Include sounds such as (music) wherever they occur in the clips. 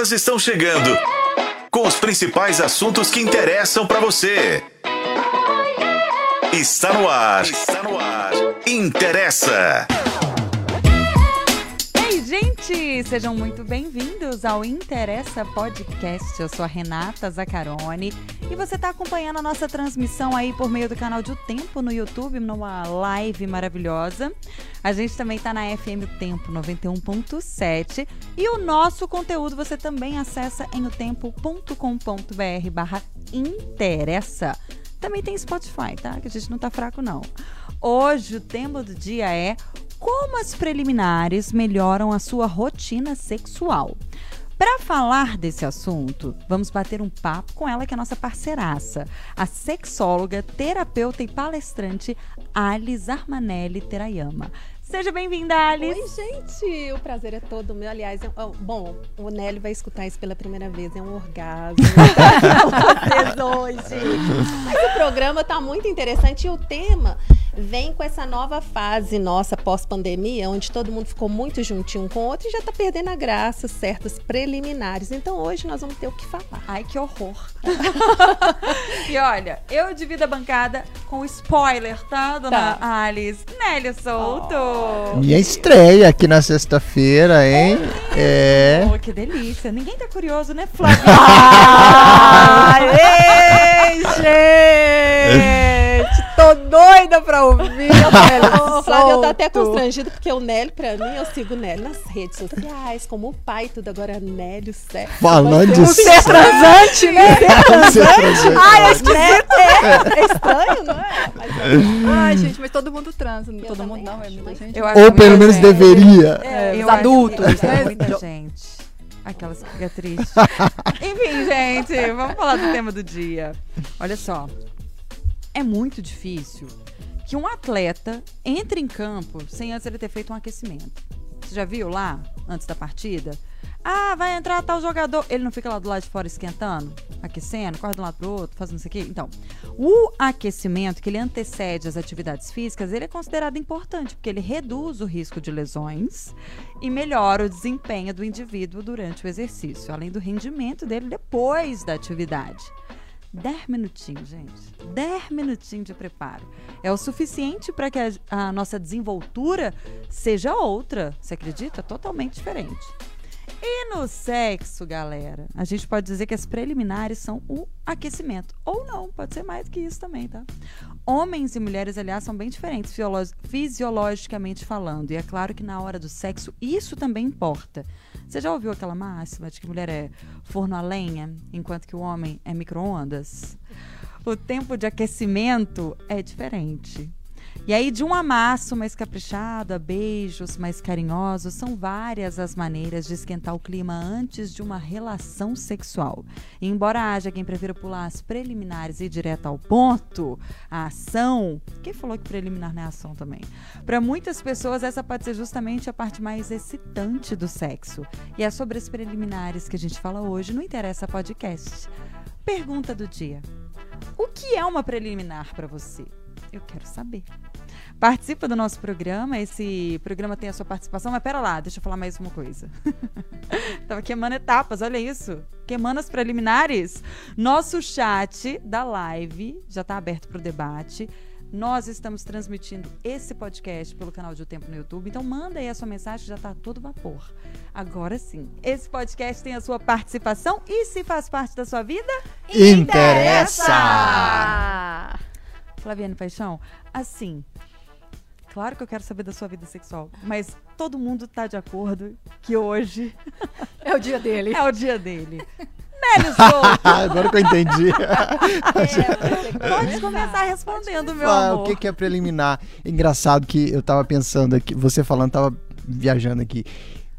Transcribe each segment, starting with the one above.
Elas estão chegando com os principais assuntos que interessam para você. Está no ar. Está no ar. Interessa. Ei, gente! Sejam muito bem-vindos ao Interessa Podcast. Eu sou a Renata Zaccaroni e você está acompanhando a nossa transmissão aí por meio do canal de O Tempo no YouTube, numa live maravilhosa. A gente também está na FM Tempo 91.7 e o nosso conteúdo você também acessa em otempo.com.br barra interessa. Também tem Spotify, tá? Que a gente não tá fraco, não. Hoje o tema do dia é como as preliminares melhoram a sua rotina sexual. Para falar desse assunto, vamos bater um papo com ela, que é nossa parceiraça, a sexóloga, terapeuta e palestrante Alice Armanelli Terayama. Seja bem-vinda, Alice. Oi, gente. O prazer é todo meu. Aliás, é, bom, o Nélio vai escutar isso pela primeira vez. É um orgasmo (laughs) vocês hoje. Mas o programa tá muito interessante e o tema vem com essa nova fase nossa pós-pandemia, onde todo mundo ficou muito juntinho um com o outro e já tá perdendo a graça, certas preliminares. Então hoje nós vamos ter o que falar. Ai, que horror. (laughs) e olha, eu divido a bancada com spoiler, tá, dona tá. Alice? Nélio Souto. Oh. Minha estreia aqui na sexta-feira, hein? É. Oh, que delícia. Ninguém tá curioso, né, Flávia? (laughs) Ai, (laughs) gente! Tô doida pra ouvir. o (laughs) Flávio tá até constrangido, porque o Nélio, pra mim, eu sigo o Nélio nas redes sociais, como o pai tudo. Agora, Nélio, certo. Falando de ser transante, né? Ser transante. Ai, é esquisito. É, é estranho, não é? Mas, Ai, gente, mas todo mundo transa. Eu todo mundo não, é muita gente. Ou pelo menos gente. deveria. É, os adultos, né? Muita gente. Aquelas que fica triste. (laughs) Enfim, gente, vamos falar do tema do dia. Olha só, é muito difícil que um atleta entre em campo sem antes ele ter feito um aquecimento. Você já viu lá, antes da partida? Ah, vai entrar tal jogador. Ele não fica lá do lado de fora esquentando, aquecendo, corre de um lado pro outro, fazendo isso aqui? Então, o aquecimento, que ele antecede as atividades físicas, ele é considerado importante, porque ele reduz o risco de lesões e melhora o desempenho do indivíduo durante o exercício, além do rendimento dele depois da atividade. 10 minutinhos, gente. 10 minutinhos de preparo. É o suficiente para que a, a, nossa desenvoltura seja outra. Você acredita? Totalmente diferente. E no sexo, galera, a gente pode dizer que as preliminares são o aquecimento. Ou não, pode ser mais que isso também, tá? Homens e mulheres, aliás, são bem diferentes fisiologicamente falando. E é claro que na hora do sexo isso também importa. Você já ouviu aquela máxima de que mulher é forno a lenha, enquanto que o homem é micro-ondas? O tempo de aquecimento é diferente. E aí, de um amasso mais caprichado, a beijos mais carinhosos, são várias as maneiras de esquentar o clima antes de uma relação sexual. E embora haja quem prefira pular as preliminares e ir direto ao ponto, a ação. Quem falou que preliminar não é ação também? Para muitas pessoas, essa pode ser justamente a parte mais excitante do sexo. E é sobre as preliminares que a gente fala hoje no Interessa Podcast. Pergunta do dia: O que é uma preliminar para você? Eu quero saber. Participa do nosso programa. Esse programa tem a sua participação. Mas pera lá, deixa eu falar mais uma coisa. (laughs) Tava queimando etapas, olha isso. Queimando as preliminares. Nosso chat da live já está aberto para o debate. Nós estamos transmitindo esse podcast pelo canal de O Tempo no YouTube, então manda aí a sua mensagem, já está todo vapor. Agora sim, esse podcast tem a sua participação e se faz parte da sua vida, interessa! interessa! Flaviane Paixão, assim, claro que eu quero saber da sua vida sexual, mas todo mundo tá de acordo que hoje (laughs) é o dia dele. É o dia dele. Nélio (laughs) Souto. Agora que eu entendi. É, (laughs) pode começar respondendo, meu ah, amor. O que, que é preliminar? Engraçado que eu tava pensando aqui, você falando, tava viajando aqui.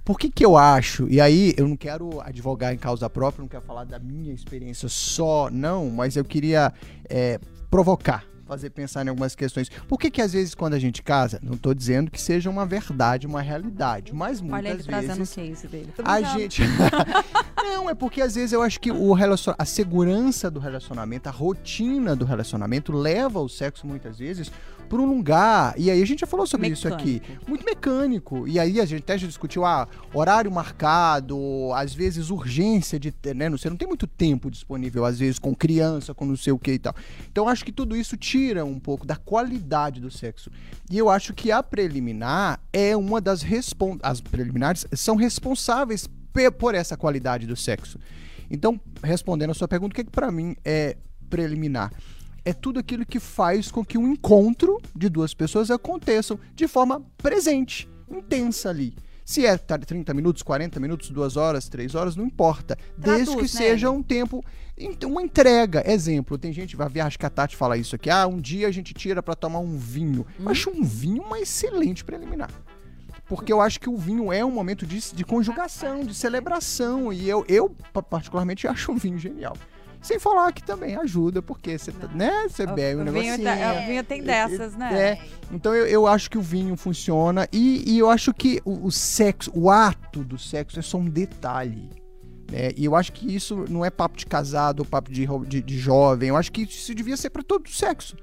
Por que que eu acho, e aí eu não quero advogar em causa própria, não quero falar da minha experiência só, não, mas eu queria é, provocar fazer pensar em algumas questões. Por que que às vezes quando a gente casa, não estou dizendo que seja uma verdade, uma realidade, mas muitas Olha ele vezes trazendo o case dele. a gente (laughs) Não, é porque às vezes eu acho que o relacion... a segurança do relacionamento, a rotina do relacionamento leva o sexo muitas vezes por um lugar, e aí a gente já falou sobre isso aqui, Mecânico. muito mecânico. E aí a gente até já discutiu, ah, horário marcado, às vezes urgência de ter, né? Você não tem muito tempo disponível, às vezes, com criança, com não sei o que e tal. Então acho que tudo isso tira um pouco da qualidade do sexo. E eu acho que a preliminar é uma das respon As preliminares são responsáveis por essa qualidade do sexo. Então, respondendo a sua pergunta, o que, que para mim é preliminar? É tudo aquilo que faz com que um encontro de duas pessoas aconteçam de forma presente, intensa ali. Se é tá, 30 minutos, 40 minutos, 2 horas, 3 horas, não importa. desde que Traduz, né, seja um tempo, ent- uma entrega. Exemplo, tem gente, vai ver, acho que a Tati fala isso aqui. Ah, um dia a gente tira pra tomar um vinho. Eu acho um vinho uma excelente preliminar. Porque eu acho que o vinho é um momento de, de conjugação, de celebração. E eu, eu, pa- particularmente, acho o vinho genial. Sem falar que também ajuda, porque você, tá- né, você bebe um o, vinho negocinho. tá- o vinho tem dessas, né? É, então eu, eu acho que o vinho funciona e, e eu acho que o, o sexo, o ato do sexo é só um detalhe. né? E eu acho que isso não é papo de casado ou papo de, de, de jovem. Eu acho que isso devia ser para todo o sexo.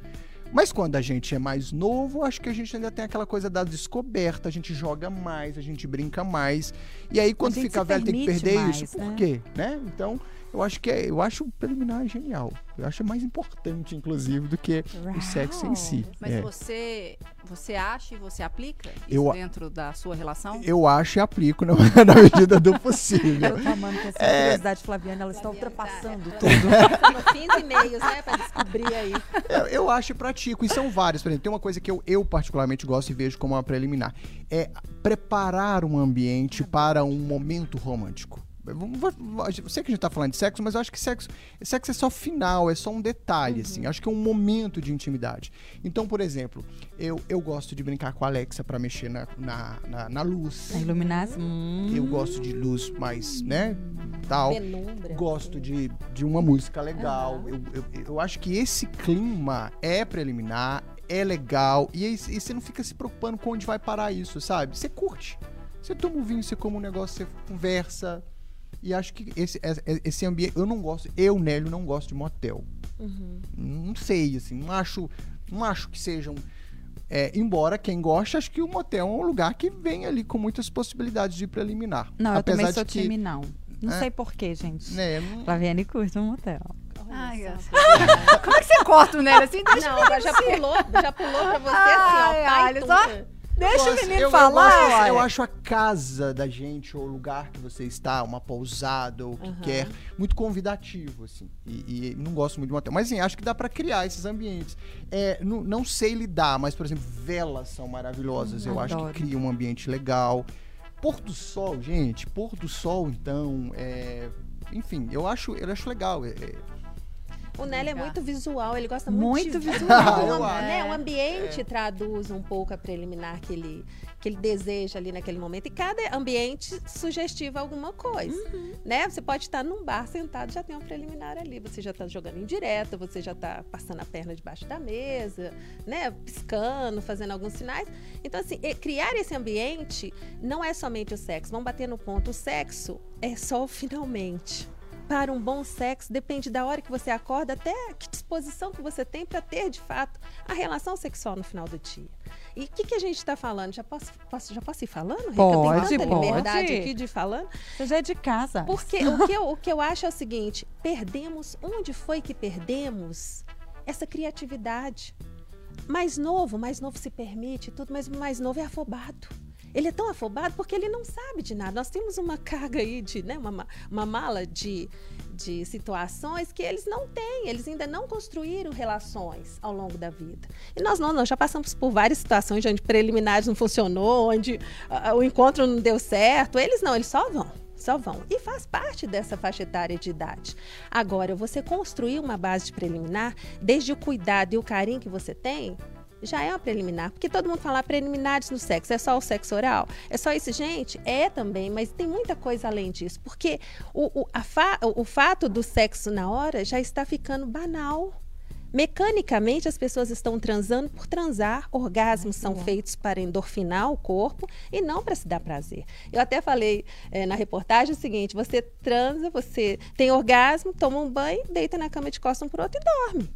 Mas quando a gente é mais novo, acho que a gente ainda tem aquela coisa da descoberta, a gente joga mais, a gente brinca mais. E aí quando fica velho tem que perder mais, isso. Por né? quê? Né? Então, eu acho que é, eu acho o preliminar genial. Eu acho mais importante, inclusive, do que o sexo em si. Mas É. você, você acha e você aplica isso Eu dentro da sua relação? Eu acho e aplico na, (laughs) na medida do possível. Eu tô amando que essa É. curiosidade Flaviana, ela está ultrapassando tudo. Passando fins e meios, né? Pra descobrir aí. Eu, eu acho e pratico, e são vários. Por exemplo, tem uma coisa que eu, eu particularmente gosto e vejo como uma preliminar. É preparar um ambiente para um momento romântico. Eu sei que a gente tá falando de sexo, mas eu acho que sexo, sexo é só final, é só um detalhe, assim. Acho que é um momento de intimidade. Então, por exemplo, eu, eu gosto de brincar com a Alexa para mexer na, na, na, na luz. A. Hum. Eu gosto de luz mais, né, tal. Penumbra. Gosto de, de uma música legal. Eu, eu, eu acho que esse clima é preliminar, é legal. E, aí, e você não fica se preocupando com onde vai parar isso, sabe? Você curte. Você toma um vinho, você come um negócio, você conversa. E acho que esse, esse- esse ambiente. Eu não gosto. Eu, Nélio, não gosto de motel. Uhum. Não sei, assim. Não acho, não acho que sejam. é, embora quem gosta, acho que o motel é um lugar que vem ali com muitas possibilidades de preliminar. Não, eu Apesar também sou de que, time não. Não É. sei porquê, gente. Né, não- Flaviane curte um motel. Ai. Como é que você corta o Nélio assim? Não, agora já pulou, já pulou pra você assim, Ai, ó. Pai olha só. Deixa o gosto- menino eu, eu falar. gosto- uai. Eu, acho a casa da gente, ou o lugar que você está, uma pousada, ou o que Aham. quer, muito convidativo, assim. E, e não gosto muito de motel. Mas, assim, acho que dá pra criar esses ambientes. É, não, não sei lidar, mas, por exemplo, velas são maravilhosas. eu acho adoro. que cria um ambiente legal. Pôr do sol, gente. Pôr do sol, então, é... Enfim, eu acho, eu acho legal. é- é- O Nelly é muito visual, ele gosta muito, Muito de visual. O, né, o ambiente traduz um pouco a preliminar que ele, que ele deseja ali naquele momento. E cada ambiente sugestiva alguma coisa. Né? Você pode estar num bar sentado, já tem um preliminar ali. Você já está jogando indireta, você já está passando a perna debaixo da mesa, né? piscando, fazendo alguns sinais. Então, assim, criar esse ambiente não é somente o sexo. Vamos bater no ponto. O sexo é só o finalmente para um bom sexo depende da hora que você acorda até que disposição que você tem para ter de fato a relação sexual no final do dia. E o que, que a gente está falando? Já posso, posso- já posso ir falando? Rica? Pode, Tem tanta pode. liberdade aqui de ir falando. Você já é de casa. Porque o que, eu, o que eu acho é o seguinte: perdemos. Onde foi que perdemos essa criatividade? Mais novo, mais novo se permite tudo, mas o mais novo é afobado. Ele é tão afobado porque ele não sabe de nada. Nós temos uma carga aí de, né, uma, ma- uma mala de, de situações que eles não têm. Eles ainda não construíram relações ao longo da vida. E nós não, nós já passamos por várias situações onde preliminares não funcionou, onde ah, o encontro não deu certo. Eles não, eles só vão. Só vão. E faz parte dessa faixa etária de idade. Agora, você construir uma base de preliminar, desde o cuidado e o carinho que você tem, já é uma preliminar. Porque todo mundo fala "Ah, preliminares no sexo, é só o sexo oral? É só isso, gente? É também, mas tem muita coisa além disso. Porque o, o, fa- o fato do sexo na hora já está ficando banal. Mecanicamente, as pessoas estão transando por transar. Orgasmos são feitos para endorfinar o corpo e não para se dar prazer. Eu até falei eh, na reportagem o seguinte: você transa, você tem orgasmo, toma um banho, deita na cama de costas um pro outro e dorme.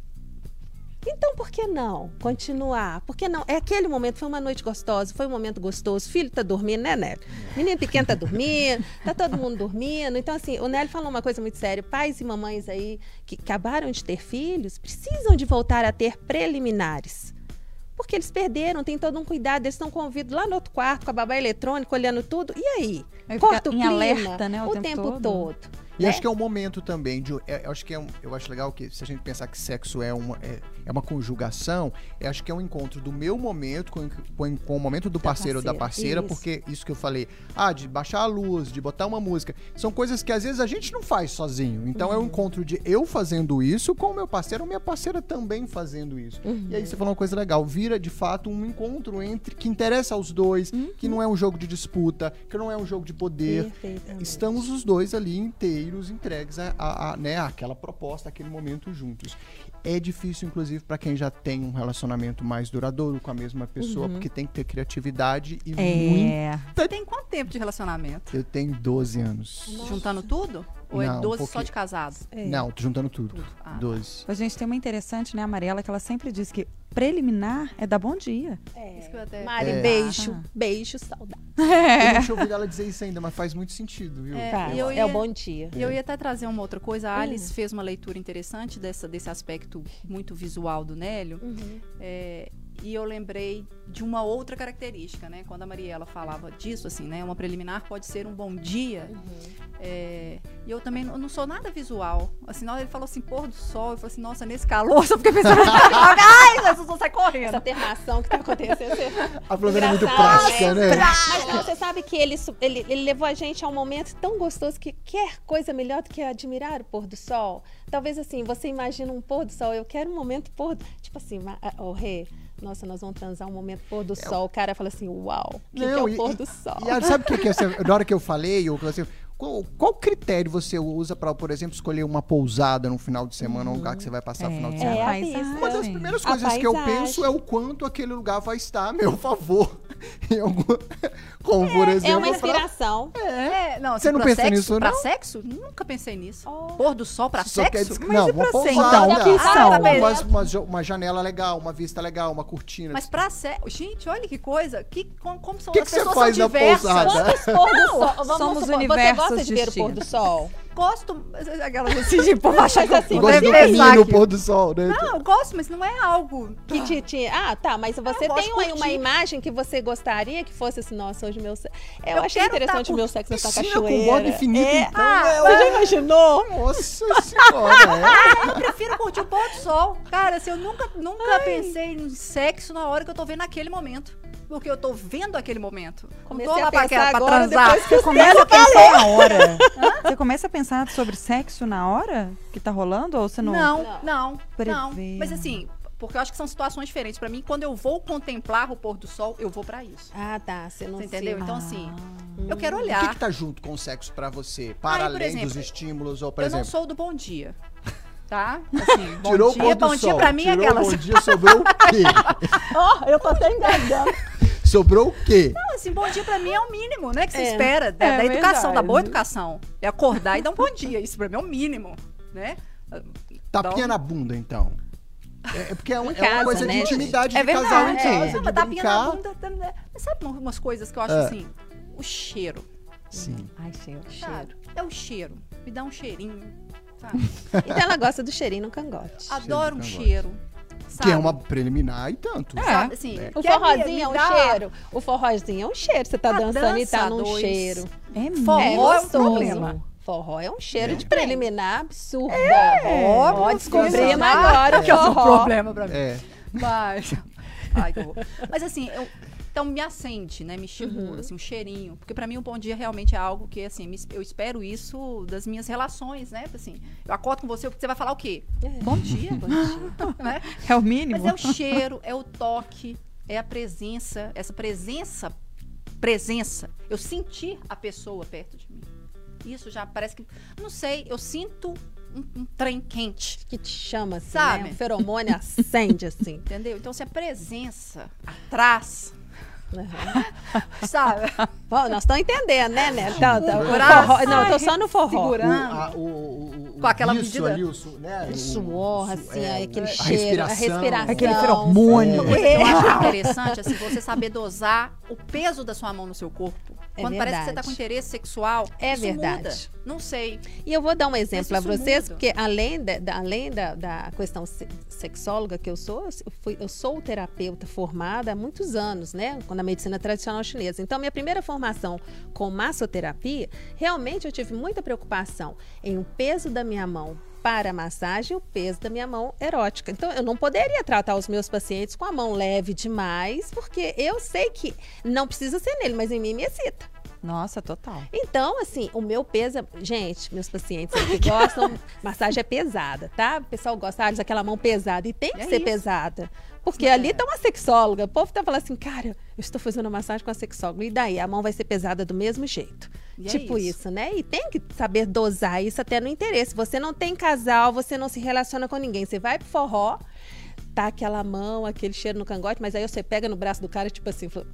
Então por que não continuar? Por que não? É aquele momento, foi uma noite gostosa, foi um momento gostoso. Filho tá dormindo, né, Nélio? Menino pequeno tá dormindo, tá todo mundo dormindo. Então, assim, o Nélio falou uma coisa muito séria. Pais e mamães aí que acabaram de ter filhos precisam de voltar a ter preliminares. Porque eles perderam, tem todo um cuidado, eles estão convidados lá no outro quarto com a babá eletrônica, olhando tudo. E aí? Aí Corta o clima alerta, né, o o tempo tempo todo. todo. E né? acho que é um momento também de. é, Eu acho que é um, eu acho legal que se a gente pensar que sexo é uma, é, é uma conjugação, eu acho que é um encontro do meu momento com, com, com o momento do Da parceiro ou da parceira, parceira, isso. porque isso que eu falei, ah, de baixar a luz, de botar uma música, são coisas que às vezes a gente não faz sozinho. Então Uhum. é um encontro de eu fazendo isso com o meu parceiro ou minha parceira também fazendo isso. Uhum. E aí você falou uma coisa legal, vira de fato um encontro entre que interessa aos dois, que não é um jogo de disputa, que não é um jogo de poder. Estamos os dois ali inteiros, entregues a, a, a, né, àquela proposta, aquele momento juntos. É difícil, inclusive, para quem já tem um relacionamento mais duradouro com a mesma pessoa, porque tem que ter criatividade e muito. É. Você tem quanto tempo de relacionamento? Eu tenho 12 anos. Juntando tudo? Ou é Não, 12 só de casado? É. Não, tô juntando tudo. Tudo. Ah, tá. 12. A gente tem uma interessante, né, Amarela, que ela sempre diz que preliminar é dar bom dia. É. Isso que eu até- Mari, É. beijo. Ah. Beijo, saudade. Eu não tinha ouvido ela dizer isso ainda, mas faz muito sentido, viu? É, Tá, eu é ia- o bom dia. E eu ia até trazer uma outra coisa. A. Alice fez uma leitura interessante dessa, desse aspecto muito visual do Nélio. Uhum. É, e eu lembrei de uma outra característica, né? Quando a Mariela falava disso, assim, né? Uma preliminar pode ser um bom dia. Uhum. É, e eu também não, não sou nada visual. Assim, na hora ele falou assim, pôr do sol. Eu falei assim, nossa, nesse calor, (laughs) só fiquei pensando, (laughs) ai, as pessoas saem correndo. Essa termação que tá acontecendo. você- A Flavena é muito prática, né? né? Mas não, você sabe que ele, ele, ele levou a gente a um momento tão gostoso que quer coisa melhor do que admirar o pôr do sol. Talvez assim, você imagina um pôr do sol, eu quero um momento pôr do... Tipo assim, ah, ô Rê, nossa, nós vamos transar um momento pôr do sol. O cara fala assim, uau, que, que é o e- pôr e- do sol? E aí, sabe o que, que é? Você- Na hora que eu falei, eu falei assim, qual, qual critério você usa para, por exemplo, escolher uma pousada no final de semana, um lugar que você vai passar o final de semana? É, a paisagem. vista. Uma das primeiras coisas que eu penso é o quanto aquele lugar vai estar a meu (laughs) favor. Algum- (laughs) Como, por exemplo, É uma eu falo, inspiração. É, não, Você assim, não pra pensa sexo, nisso, Pra não? sexo? Nunca pensei nisso. Oh. Pôr do sol pra só quer sexo? Mas não, e uma pra ser, pousada. então? Que são? uma, Ah, uma, uma uma janela legal, uma vista legal, uma cortina. Mas pra sexo... Gente, olha que coisa. Que, como, como são Que as que você pessoas faz são na diversas. pousada? Quantos pôr do sol? Vamos somos supor, você universos gosta de ver o pôr do sol? Gosto... Aquelas assim, de pô, achar que assim, gosto de pensar dormir no aqui. pôr do sol, né? Não, eu gosto, mas não é algo... Que te, te- Ah, tá, mas você tem uma, uma imagem que você gostaria que fosse assim, nossa, hoje meu sexo. Eu, Eu achei interessante tá o meu sexo nessa com cachoeira. borda infinita, É. então, Ah, você já imaginou? Nossa senhora, é. Eu prefiro curtir o pôr do sol. Cara, assim, eu nunca, nunca pensei em sexo na hora que eu tô vendo aquele momento. Porque eu tô vendo aquele momento. Não Comecei tô a lá pra, pensar aquela- pra agora, transar. Você começa a pensar na hora. (laughs) Você começa a pensar sobre sexo na hora que tá rolando? Ou você não. Não, não, não. Mas assim, porque eu acho que são situações diferentes. Pra mim, quando eu vou contemplar o pôr do sol, eu vou pra isso. Ah, tá. Você não Você entendeu? se- Então, assim, Ah. eu quero O que, olhar. que tá junto com o sexo pra você? Para Aí, além exemplo, dos estímulos, ou por eu não exemplo. sou do bom dia. (laughs) Tá? Assim, bom tirou o dia, pôr do bom dia sol. pra mim é tirou aquelas. o bom (laughs) dia, sobrou o quê? Ó, eu tô até engasgando. Sobrou o quê? Não, assim, bom dia pra mim é o mínimo, né? Que se É. espera da, É da educação, da verdade. boa educação. É acordar e dar um bom dia. Isso pra mim é o mínimo, né? Tapinha Dá na bunda, então. É, é porque é, um- Em é uma casa, coisa né, de gente? intimidade É de casal em verdade. casa, É, de mas tapinha na bunda. sabe uma- umas coisas que eu acho É. assim? O cheiro. Sim. Ai, cheiro. Sabe? É o cheiro. Me dá um cheirinho. Sabe? (laughs) Então ela gosta do cheirinho no cangote. Adoro um cangote. cheiro. Sabe? Que é uma preliminar e tanto. É. Sabe, assim, O forrozinho é um cheiro. O forrozinho é um cheiro. Você tá A dançando e tá num dois. cheiro. É Forró É mesmo. é um problema. Forró é um cheiro É. de preliminar absurdo. Ó, Ó, descobrimos agora o que é um forró. problema pra mim. É. Mas. Ai, que horror. Mas assim, eu- então me acende, né? Me estimula, Uhum. assim, um cheirinho. Porque pra mim o bom dia realmente é algo que, assim, me- eu espero isso das minhas relações, né? Assim, eu acordo com você, você vai falar o quê? É. Bom dia. (laughs) né? É o mínimo. Mas é o cheiro, é o toque, é a presença, essa presença, presença. Eu sentir a pessoa perto de mim. Isso já parece que. Não sei, eu sinto um, um trem quente. Que te chama, assim, Sabe? né? O feromônio acende, assim. (laughs) Entendeu? Então, se a presença atrás, Uhum. sabe? (laughs) Bom, nós estamos entendendo, né, né? Tá, tá, forró- não, eu tô só no forró. segurando. O, a- o, o, o Com aquela isso medida- ali, o, su- né, O suor, su- assim, é, aquele a cheiro, a respiração. respiração. Aquele feromônio. É. Eu acho (laughs) interessante assim, você saber dosar o peso da sua mão no seu corpo. É Quando parece que você tá verdade. com interesse sexual, É verdade. muda. Não sei. E eu vou dar um exemplo para vocês, muda. porque além, da, da- além da, da questão se- sexóloga que eu sou, eu, fui, eu sou terapeuta formada há muitos anos, né? Com a medicina tradicional chinesa. Então, minha primeira formação com massoterapia, realmente eu tive muita preocupação em o peso da minha mão para massagem o peso da minha mão erótica. Então, eu não poderia tratar os meus pacientes com a mão leve demais, porque eu sei que não precisa ser nele, mas em mim me excita. Nossa, total. Então, assim, o meu peso. é- Gente, meus pacientes que gostam, massagem é pesada, tá? O pessoal gosta, ah, aquela mão pesada. E tem que É ser isso. pesada. Porque ali tá uma sexóloga. O povo tá falando assim, cara, eu estou fazendo massagem com a sexóloga. E daí? A mão vai ser pesada do mesmo jeito. E é tipo isso. isso. né? E tem que saber dosar isso até no interesse. Você não tem casal, você não se relaciona com ninguém. Você vai pro forró, tá aquela mão, aquele cheiro no cangote, mas aí você pega no braço do cara, tipo assim, fala,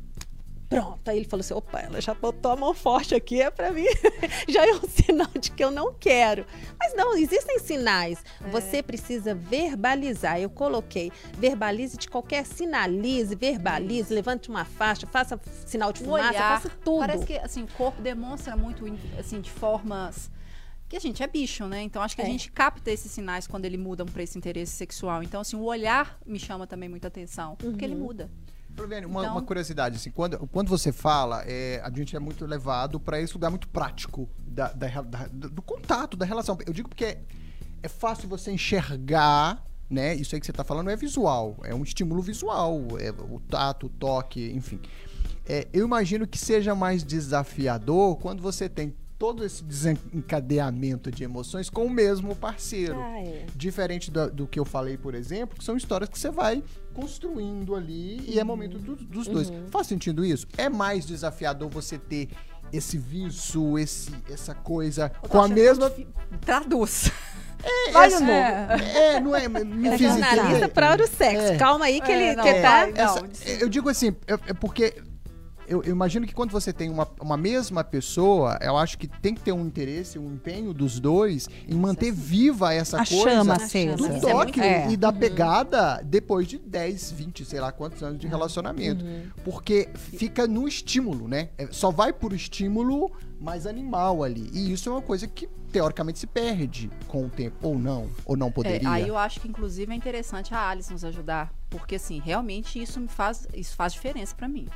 Pronto, aí ele falou assim: opa, ela já botou a mão forte aqui, é pra mim. (laughs) já é um sinal de que eu não quero. Mas não, existem sinais. É. Você precisa verbalizar. Eu coloquei, verbalize de qualquer, sinalize, verbalize, levante uma faixa, faça sinal de fumaça, olhar, faça tudo. parece que assim, o corpo demonstra muito assim de formas que a gente é bicho, né? Então acho que a É. gente capta esses sinais quando ele muda para esse interesse sexual. Então assim, o olhar me chama também muita atenção, porque ele Uhum. muda. Flaviane, uma, Então- uma curiosidade, assim, quando, quando você fala, é, a gente é muito levado para esse lugar muito prático da, da da- do do contato, da relação. Eu digo porque é, é fácil você enxergar, né? Isso aí que você está falando é visual, é um estímulo visual, é o tato, o toque, enfim. É, eu imagino que seja mais desafiador quando você tem todo esse desencadeamento de emoções com o mesmo parceiro. Ah, é. Diferente do, do que eu falei, por exemplo, que são histórias que você vai construindo ali e é momento do- dos dois. Faz sentido isso? É mais desafiador você ter esse vício, esse, essa coisa com a mesma. Traduz. (laughs) Vai essa- novo. É, não é. Me É fiz jornalista entender. para o sexo. É. Calma aí que É, ele não, que tá. vai, não. Essa- eu digo assim, é, é porque eu, eu imagino que quando você tem uma, uma mesma pessoa, eu acho que tem que ter um interesse, um empenho dos dois em manter viva essa A coisa chama chama. acesa. do é toque É. e da pegada depois de 10, 20, sei lá quantos anos de relacionamento. Porque fica no estímulo, né? É, Só vai por estímulo mais animal ali. E isso é uma coisa que teoricamente se perde com o tempo. Ou não. Ou não É, poderia. aí eu acho que inclusive é interessante a Alice nos ajudar, porque assim, realmente isso me faz, isso faz diferença pra mim.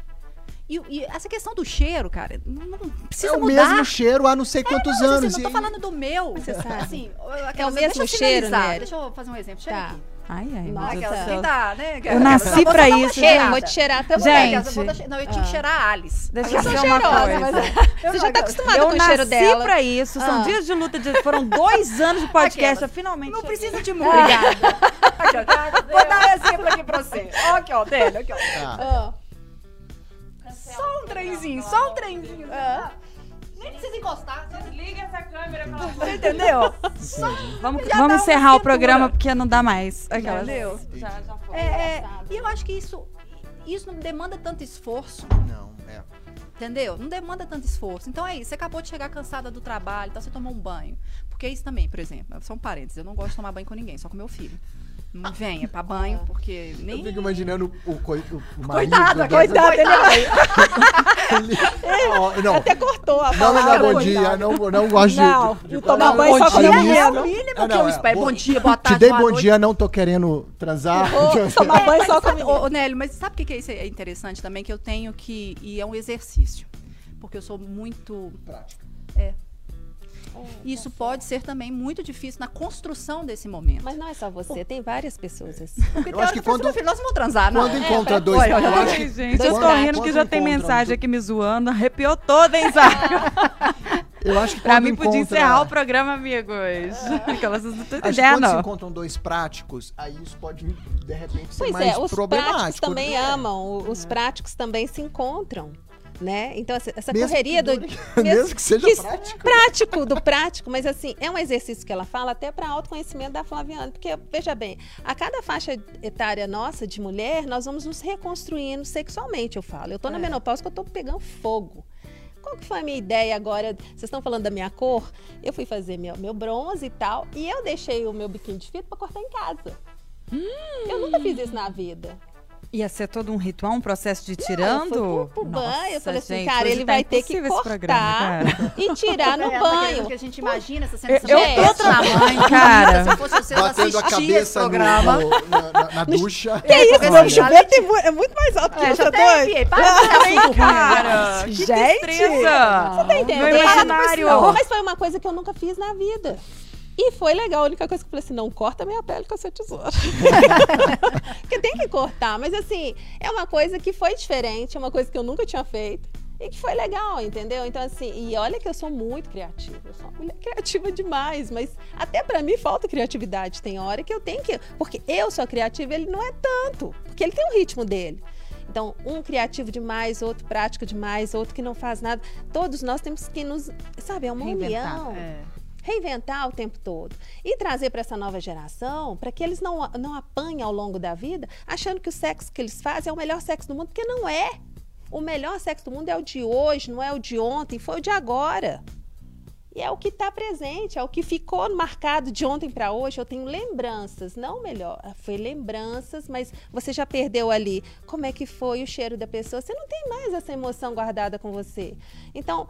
E, e essa questão do cheiro, cara, não, precisa é o mudar. mesmo cheiro há não sei quantos Não, mas, anos. assim, não tô falando do meu. Você sabe. Assim, É o mesmo deixa eu cheiro, né? Deixa eu fazer um exemplo. Chega Tá. aqui. Ai, ai, Nossa. Aquela, quem tá, né? Eu nasci pra isso, Cheira, gente. vou te cheirar também. Gente. Não, eu tinha que cheirar a Alice. Deixa eu dizer uma coisa. mas- Você já tá acostumada Eu com o cheiro nasci dela. pra isso. São Ah. dias de luta. De... Foram dois (laughs) anos de podcast. Aquelas. Eu finalmente. Não cheguei. precisa de muito. Obrigada. Aqui, ó. Vou dar um exemplo aqui pra você. Ó, aqui, ó, dele, aqui, ó. Tá. Ah, Só um trenzinho, só um trenzinho. Ah. Nem precisa encostar. Só Liga essa câmera, Você entendeu? Vamos, Já vamos uma encerrar o programa porque não dá mais. Aquelas. Entendeu? Já, já foi. É, é, e eu acho que isso, isso não demanda tanto esforço. Não, é. Entendeu? Não demanda tanto esforço. Então é isso. Você acabou de chegar cansada do trabalho, então você tomou um banho. Porque isso também, por exemplo, são parênteses. Eu não gosto de tomar banho com ninguém, só com meu filho. Não venha pra banho, porque nem. Eu fico imaginando o, coi- o, marido. Coitada, Coitado, ele vai. Ele- (laughs) Ó, não, Até cortou a não me palavra. dá bom dia, não, não gosto de- Não, de. de tomar banho só com dia. É menina. o mínimo Ah, que não, eu é. espero. Bom, Bom- dia, boa Te tarde, dei boa bom noite. dia, não tô querendo transar. (laughs) Tomar banho Mas só com a sabe, ô, ô, Nélio, mas sabe o que, que é isso é interessante também? Que eu tenho que. E é um exercício. Porque eu sou muito. Isso pode ser também muito difícil na construção desse momento. Mas não é só você, tem várias pessoas assim. Porque Eu acho que quando- nós vamos transar, não. Quando É, encontra dois. olha, olha, eu acho Ai, que gente, dois eu tô rindo que já tem mensagem aqui me zoando, arrepiou toda, hein, Zaga? (laughs) Eu acho que pra mim podia encontra- encerrar o programa, amigos. Aquelas não tô Acho que quando se entendendo. encontram dois práticos, aí isso pode, de repente, ser Pois mais é, os práticos problemático. também né? amam, o- os práticos também se encontram. Né? Então, essa, Mesmo correria que do. dure- (laughs) mesmo que seja prático. Prático, do prático, mas assim, é um exercício que ela fala até para autoconhecimento da Flaviana. Porque, veja bem, a cada faixa etária nossa de mulher, nós vamos nos reconstruindo sexualmente, eu falo. Eu tô na É. menopausa que eu tô pegando fogo. qual que foi a minha ideia agora? Vocês estão falando da minha cor? Eu fui fazer meu, meu bronze e tal, e eu deixei o meu biquíni de fita para cortar em casa. Eu nunca fiz isso na vida. Ia ser todo um ritual, um processo de Eu tirando? fui pro, pro banho, eu falei assim, gente, cara, ele tá vai ter que esse programa, cortar e tirar no (laughs) É, banho. Porque a gente imagina essa cena. Eu- essa eu tô desse tamanho, cara. Se fosse você, eu Batendo a assistia esse cabeça no- programa. no- na, na- na (laughs) ducha. Que isso, Porque meu chuveiro tem mu- é muito mais alto que É, eu, já tá até doido? arrepiei. Para ruim, Cara, que Gente! Você tá entendendo? Meu imaginário. Mas foi uma coisa que eu nunca fiz na vida. E foi legal. A única coisa que eu falei assim, não corta minha pele com essa tesoura. (laughs) Porque tem que cortar. Mas assim, é uma coisa que foi diferente, é uma coisa que eu nunca tinha feito. E que foi legal, entendeu? Então, assim, e olha que eu sou muito criativa. Eu sou uma mulher (laughs) criativa demais, mas até pra mim falta criatividade. Tem hora que eu tenho que. Porque eu sou criativa, ele não é tanto. Porque ele tem o ritmo dele. Então, um criativo demais, outro prático demais, outro que não faz nada. Todos nós temos que nos. Sabe, é uma Reinventar. união É. reinventar o tempo todo e trazer para essa nova geração para que eles não, não apanhem ao longo da vida achando que o sexo que eles fazem é o melhor sexo do mundo, porque não é. O melhor sexo do mundo é o de hoje, não é o de ontem, foi o de agora. E é o que está presente, é o que ficou marcado de ontem para hoje. Eu tenho lembranças, não melhor, foi lembranças, mas você já perdeu ali como é que foi o cheiro da pessoa. Você não tem mais essa emoção guardada com você. Então,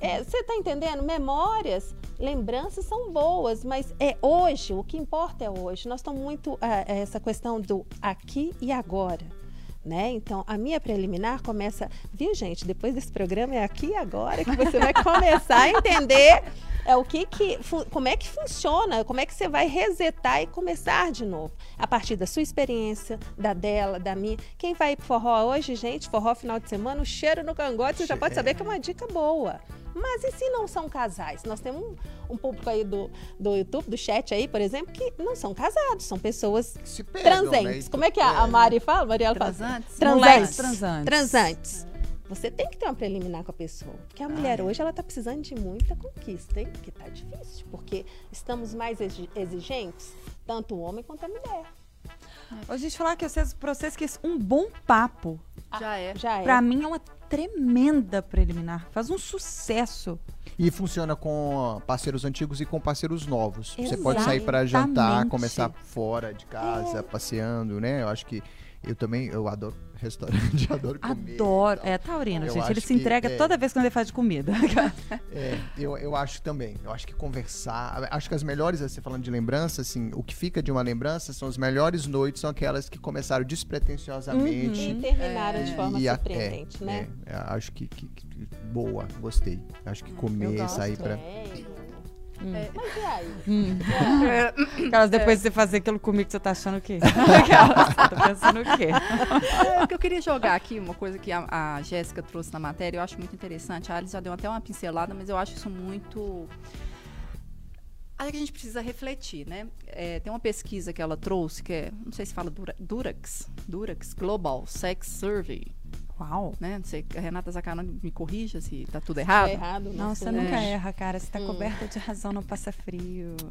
É é, você está entendendo? Memórias, lembranças são boas, mas é hoje, o que importa é hoje. Nós estamos muito ah, é, essa questão do aqui e agora. Né? Então, a minha preliminar começa, viu, gente? Depois desse programa é aqui e agora que você vai começar a entender é o que que como é que funciona, como é que você vai resetar e começar de novo, a partir da sua experiência, da dela, da minha. Quem vai pro forró hoje, gente, forró final de semana, o cheiro no cangote, você já pode saber que é uma dica boa. Mas e se não são casais? Nós temos um, um público aí do, do YouTube, do chat aí, por exemplo, que não são casados, são pessoas Se pegam, transentes. né? Como é que a, a Mari fala? Mariela fala? Transantes? Transantes. Transantes. Transantes. Você tem que ter uma preliminar com a pessoa. Porque a mulher hoje, ela tá precisando de muita conquista, hein? Porque tá difícil. Porque estamos mais exi- exigentes, tanto o homem quanto a mulher. Hoje a gente falar que vocês, pra vocês que esse- um bom papo, Já é. Já é. pra mim é uma tremenda preliminar. Faz um sucesso. E funciona com parceiros antigos e com parceiros novos. Você pode sair para Exatamente. jantar, começar fora de casa, passeando, né? Eu acho que eu também, eu adoro restaurante, (laughs) adoro comer. Adoro. e tal. É taurino, Eu gente. Ele se que, entrega é. toda vez quando ele faz de comida. (laughs) É, eu, eu acho também. Eu acho que conversar. Acho que as melhores, você falando de lembrança, assim, o que fica de uma lembrança são as melhores noites, são aquelas que começaram despretensiosamente. E terminaram de forma E a- surpreendente, é, né? é, acho que, que- que- Boa, gostei. Acho que comer, sair pra. É. Hum. Mas e aí? (laughs) Aquelas depois de você fazer aquilo comigo, você tá achando o quê? (laughs) Aquelas, você tá pensando o quê? É, o que eu queria jogar aqui, uma coisa que a, a Jéssica trouxe na matéria, eu acho muito interessante. A Alice já deu até uma pincelada, mas eu acho isso muito. Acho que a gente precisa refletir, né? É, tem uma pesquisa que ela trouxe, que é, não sei se fala Dura- Durax, Durax Global Sex Survey, Uau. né? Não sei, a Renata Zacarone me corrija se tá tudo Tá errado. errado. Não, nosso você né? nunca erra, cara. Você tá coberta de razão, não passa frio. (laughs)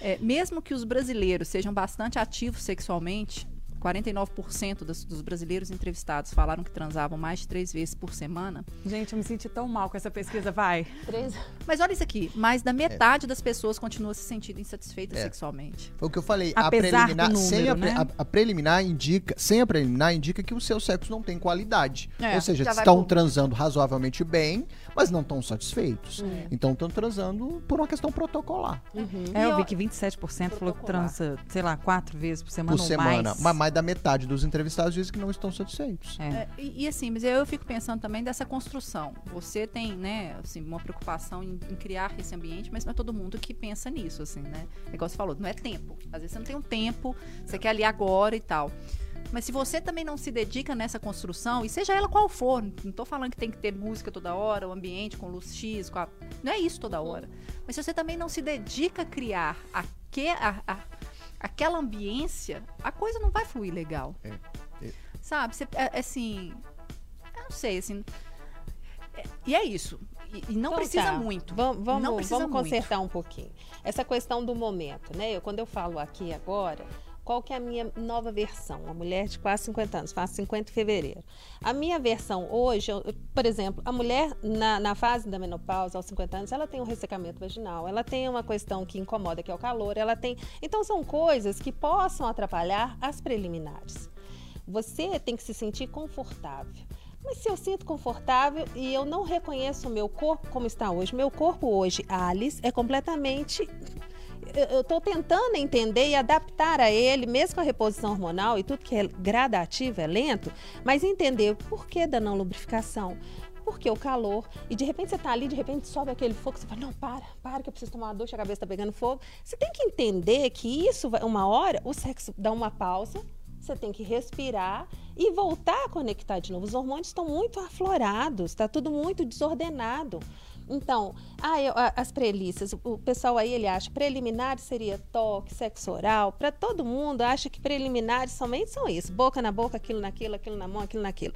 É, mesmo que os brasileiros sejam bastante ativos sexualmente, 49% dos, dos brasileiros entrevistados falaram que transavam mais de três vezes por semana. Gente, eu me senti tão mal com essa pesquisa, vai. Três- Mas olha isso aqui, mais da metade das pessoas continua se sentindo insatisfeita É. sexualmente. Foi o que eu falei. Apesar a preliminar, do sem a, número, né? a- a preliminar indica, sem a preliminar indica que o seu sexo não tem qualidade. É, Ou seja, estão pro- transando razoavelmente bem, mas não estão satisfeitos. Hum. Então estão transando por uma questão protocolar. É, E eu vi que 27% falou que transa, sei lá, quatro vezes por semana por ou semana. mais. Mas mais da metade dos entrevistados dizem que não estão satisfeitos. É. É, e, e assim, mas eu fico pensando também dessa construção. Você tem, né, assim, uma preocupação em, em criar esse ambiente, mas não é todo mundo que pensa nisso, assim, né? Igual você falou, não é tempo. Às vezes você não tem um tempo, você quer ali agora e tal. Mas se você também não se dedica nessa construção, e seja ela qual for, não tô falando que tem que ter música toda hora, o ambiente com luz X, com a- não é isso toda hora. Mas se você também não se dedica a criar aque, a- a- aquela ambiência, a coisa não vai fluir legal. É, é. Sabe? Você, é, é assim. Eu não sei, assim. é- e é isso. E, e não Então precisa tá. muito. Vamos, vamos, Não precisa vamos muito. consertar um pouquinho. Essa questão do momento, né? Eu, quando eu falo aqui agora, qual que é a minha nova versão? Uma mulher de quase 50 anos, faço 50 em fevereiro. A minha versão hoje, eu- por exemplo, a mulher na, na fase da menopausa, aos 50 anos, ela tem um ressecamento vaginal, ela tem uma questão que incomoda, que é o calor, ela tem. Então, são coisas que possam atrapalhar as preliminares. Você tem que se sentir confortável. Mas se eu sinto confortável e eu não reconheço o meu corpo como está hoje, meu corpo hoje, Alice, é completamente. Eu estou tentando entender e adaptar a ele, mesmo com a reposição hormonal e tudo que é gradativo, é lento, mas entender o porquê da não lubrificação. Porque o calor, e de repente você está ali, de repente sobe aquele fogo, você fala, não, para, para, que eu preciso tomar uma ducha, a cabeça está pegando fogo. Você tem que entender que isso, uma hora, o sexo dá uma pausa, você tem que respirar e voltar a conectar de novo. Os hormônios estão muito aflorados, está tudo muito desordenado. Então, ah, eu- as prelícias, o- pessoal aí ele acha preliminares seria toque, sexo oral. Para todo mundo, acha que preliminares somente são isso: boca na boca, aquilo naquilo, aquilo na mão, aquilo naquilo.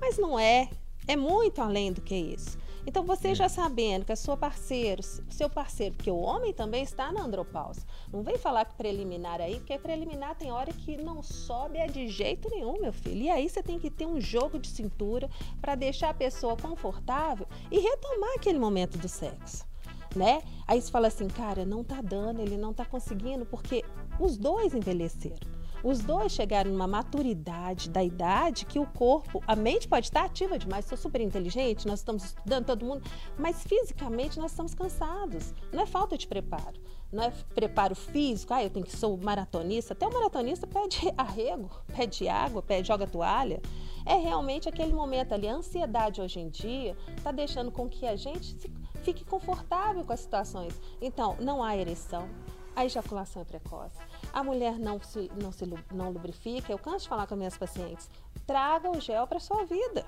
Mas não é. É muito além do que isso. Então, você já sabendo que a sua parceiro, seu parceiro, porque o homem também está na andropausa. Não vem falar que preliminar aí, porque preliminar tem hora que não sobe é de jeito nenhum, meu filho. E aí você tem que ter um jogo de cintura para deixar a pessoa confortável e retomar aquele momento do sexo. Né? Aí você fala assim, cara, não tá dando, ele não tá conseguindo, porque os dois envelheceram. Os dois chegaram numa maturidade da idade que o corpo, a mente pode estar ativa demais, sou super inteligente, nós estamos estudando todo mundo, mas fisicamente nós estamos cansados. Não é falta de preparo, não é preparo físico, ah, eu tenho que sou maratonista. Até o maratonista pede (laughs) arrego, pede água, pede joga toalha. É realmente aquele momento ali. A ansiedade hoje em dia está deixando com que a gente fique confortável com as situações. Então, não há ereção, a ejaculação é precoce. A mulher não se, não se não lubrifica. Eu canso de falar com as minhas pacientes. Traga o gel para sua vida.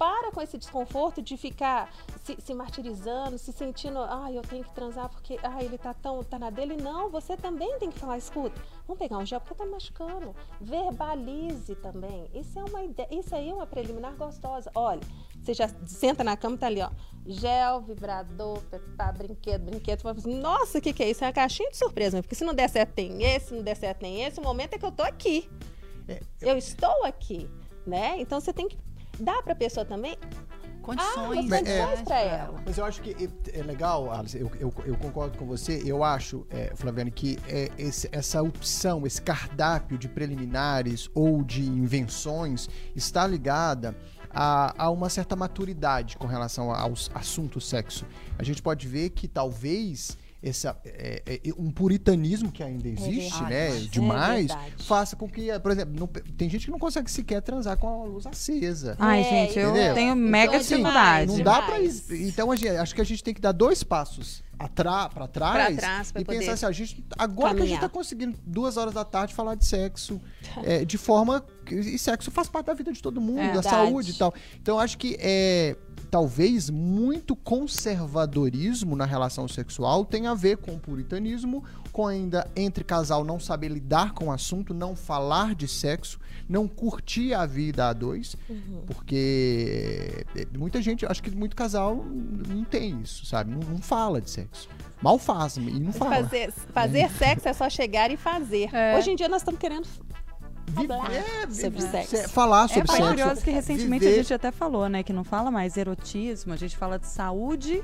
Para com esse desconforto de ficar se, se martirizando, se sentindo, ah, eu tenho que transar porque ah, ele tá tão tá na dele. Não, você também tem que falar, escuta, vamos pegar um gel porque tá machucando. Verbalize também. Isso é uma ideia, isso aí é uma preliminar gostosa. Olha, você já senta na cama e tá ali, ó. Gel, vibrador, pepá, brinquedo, brinquedo. Assim, Nossa, o que, que é isso? É uma caixinha de surpresa, né? porque se não der certo tem esse, se não der certo tem esse. O momento é que eu tô aqui. Eu estou aqui, né? Então você tem que dar para a pessoa também Condições. Ah, é- condições para ela. Mas eu acho que é é legal, Alice, eu, eu, eu concordo com você. Eu acho, é, Flaviane, que é, esse- essa opção, esse cardápio de preliminares ou de invenções está ligada a, a uma certa maturidade com relação ao assunto sexo. A gente pode ver que talvez essa, é, é, um puritanismo que ainda existe, verdade. né, É demais, faça com que, por exemplo, não- tem gente que não consegue sequer transar com a luz acesa. Ai, É, gente, eu entendeu? tenho mega Então, dificuldade. Não dá pra isso. Então, a gente- acho que a gente tem que dar dois passos para trás, Pra trás, pra e pensar assim, a gente, agora que a gente caminhar. tá conseguindo duas horas da tarde falar de sexo, (laughs) é, de forma e sexo faz parte da vida de todo mundo, É. da Verdade. saúde e tal. Então, eu acho que é talvez muito conservadorismo na relação sexual tem a ver com o puritanismo, com ainda entre casal não saber lidar com o assunto, não falar de sexo, não curtir a vida a dois, Uhum. porque é, muita gente, acho que muito casal não tem isso, sabe? Não, não fala de sexo. Mal faz e não fala. Fazer, fazer sexo é só chegar e fazer. É. Hoje em dia nós estamos querendo falar é, sobre sexo. se- Falar É sobre mas sexo. curioso que recentemente viver- a gente até falou, né? Que não fala mais erotismo, a gente fala de saúde,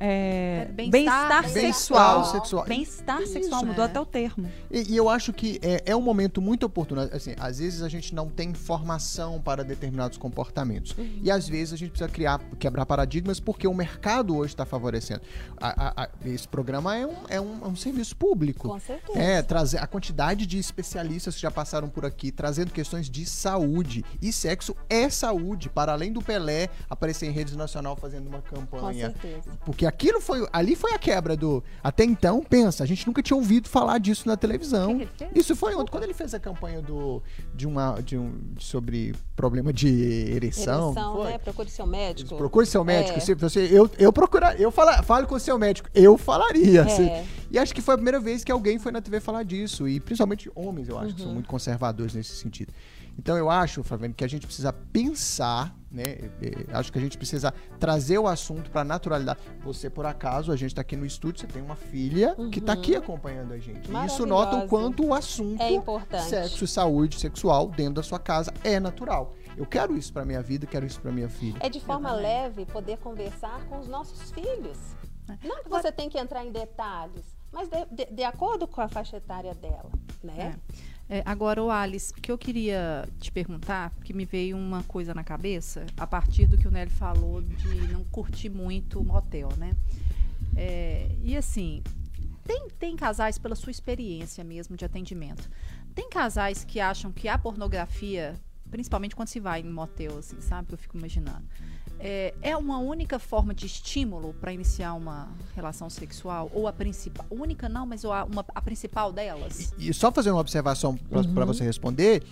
é, É, bem-estar, bem-estar bem-estar sexual. sexual. Bem-estar sexual, mudou é. até o termo. E, e eu acho que é, é um momento muito oportuno. Assim, às vezes a gente não tem informação para determinados comportamentos. E às vezes a gente precisa criar, quebrar paradigmas porque o mercado hoje está favorecendo. A- a- a- esse programa é um, é um, é um serviço público. Com certeza. É, trazer a quantidade de especialistas que já passaram por aqui, trazendo questões de saúde. E sexo é saúde, para além do Pelé aparecer em rede nacional fazendo uma Com campanha. certeza. Porque aquilo foi. Ali foi a quebra do. Até então, pensa, a gente nunca tinha ouvido falar disso na televisão. Que que? Isso foi ontem, quando ele fez a campanha do, de uma. De um, sobre problema de ereção. Ereção, né? Procure seu médico. Procure seu médico. É. Se você, eu, eu procurar, eu fala, falo com o seu médico. Eu falaria. É. Se- e acho que foi a primeira vez que alguém foi na TV falar disso. E principalmente homens, eu acho, que Uhum. são muito conservadores nesse sentido. Então eu acho, Flaviano, que a gente precisa pensar né? É, Acho que a gente precisa trazer o assunto para naturalidade. Você, por acaso, a gente está aqui no estúdio, você tem uma filha que está Uhum. aqui acompanhando a gente. E isso nota o quanto o assunto É importante. sexo e saúde sexual dentro da sua casa é natural. Eu quero isso para minha vida, quero isso para minha filha. É de forma leve poder conversar com os nossos filhos. Não que você tem que entrar em detalhes, mas de, de- de acordo com a faixa etária dela, né? É, agora, o Alice, o que eu queria te perguntar, que me veio uma coisa na cabeça, a partir do que o Nelly falou de não curtir muito o motel, né? É, e assim, tem, tem casais, pela sua experiência mesmo de atendimento, tem casais que acham que a pornografia, principalmente quando se vai em motel, assim, sabe? Eu fico imaginando. É, é uma única forma de estímulo para iniciar uma relação sexual? Ou a principal? Única não, mas a, uma, a principal delas? E só fazer uma observação para você responder,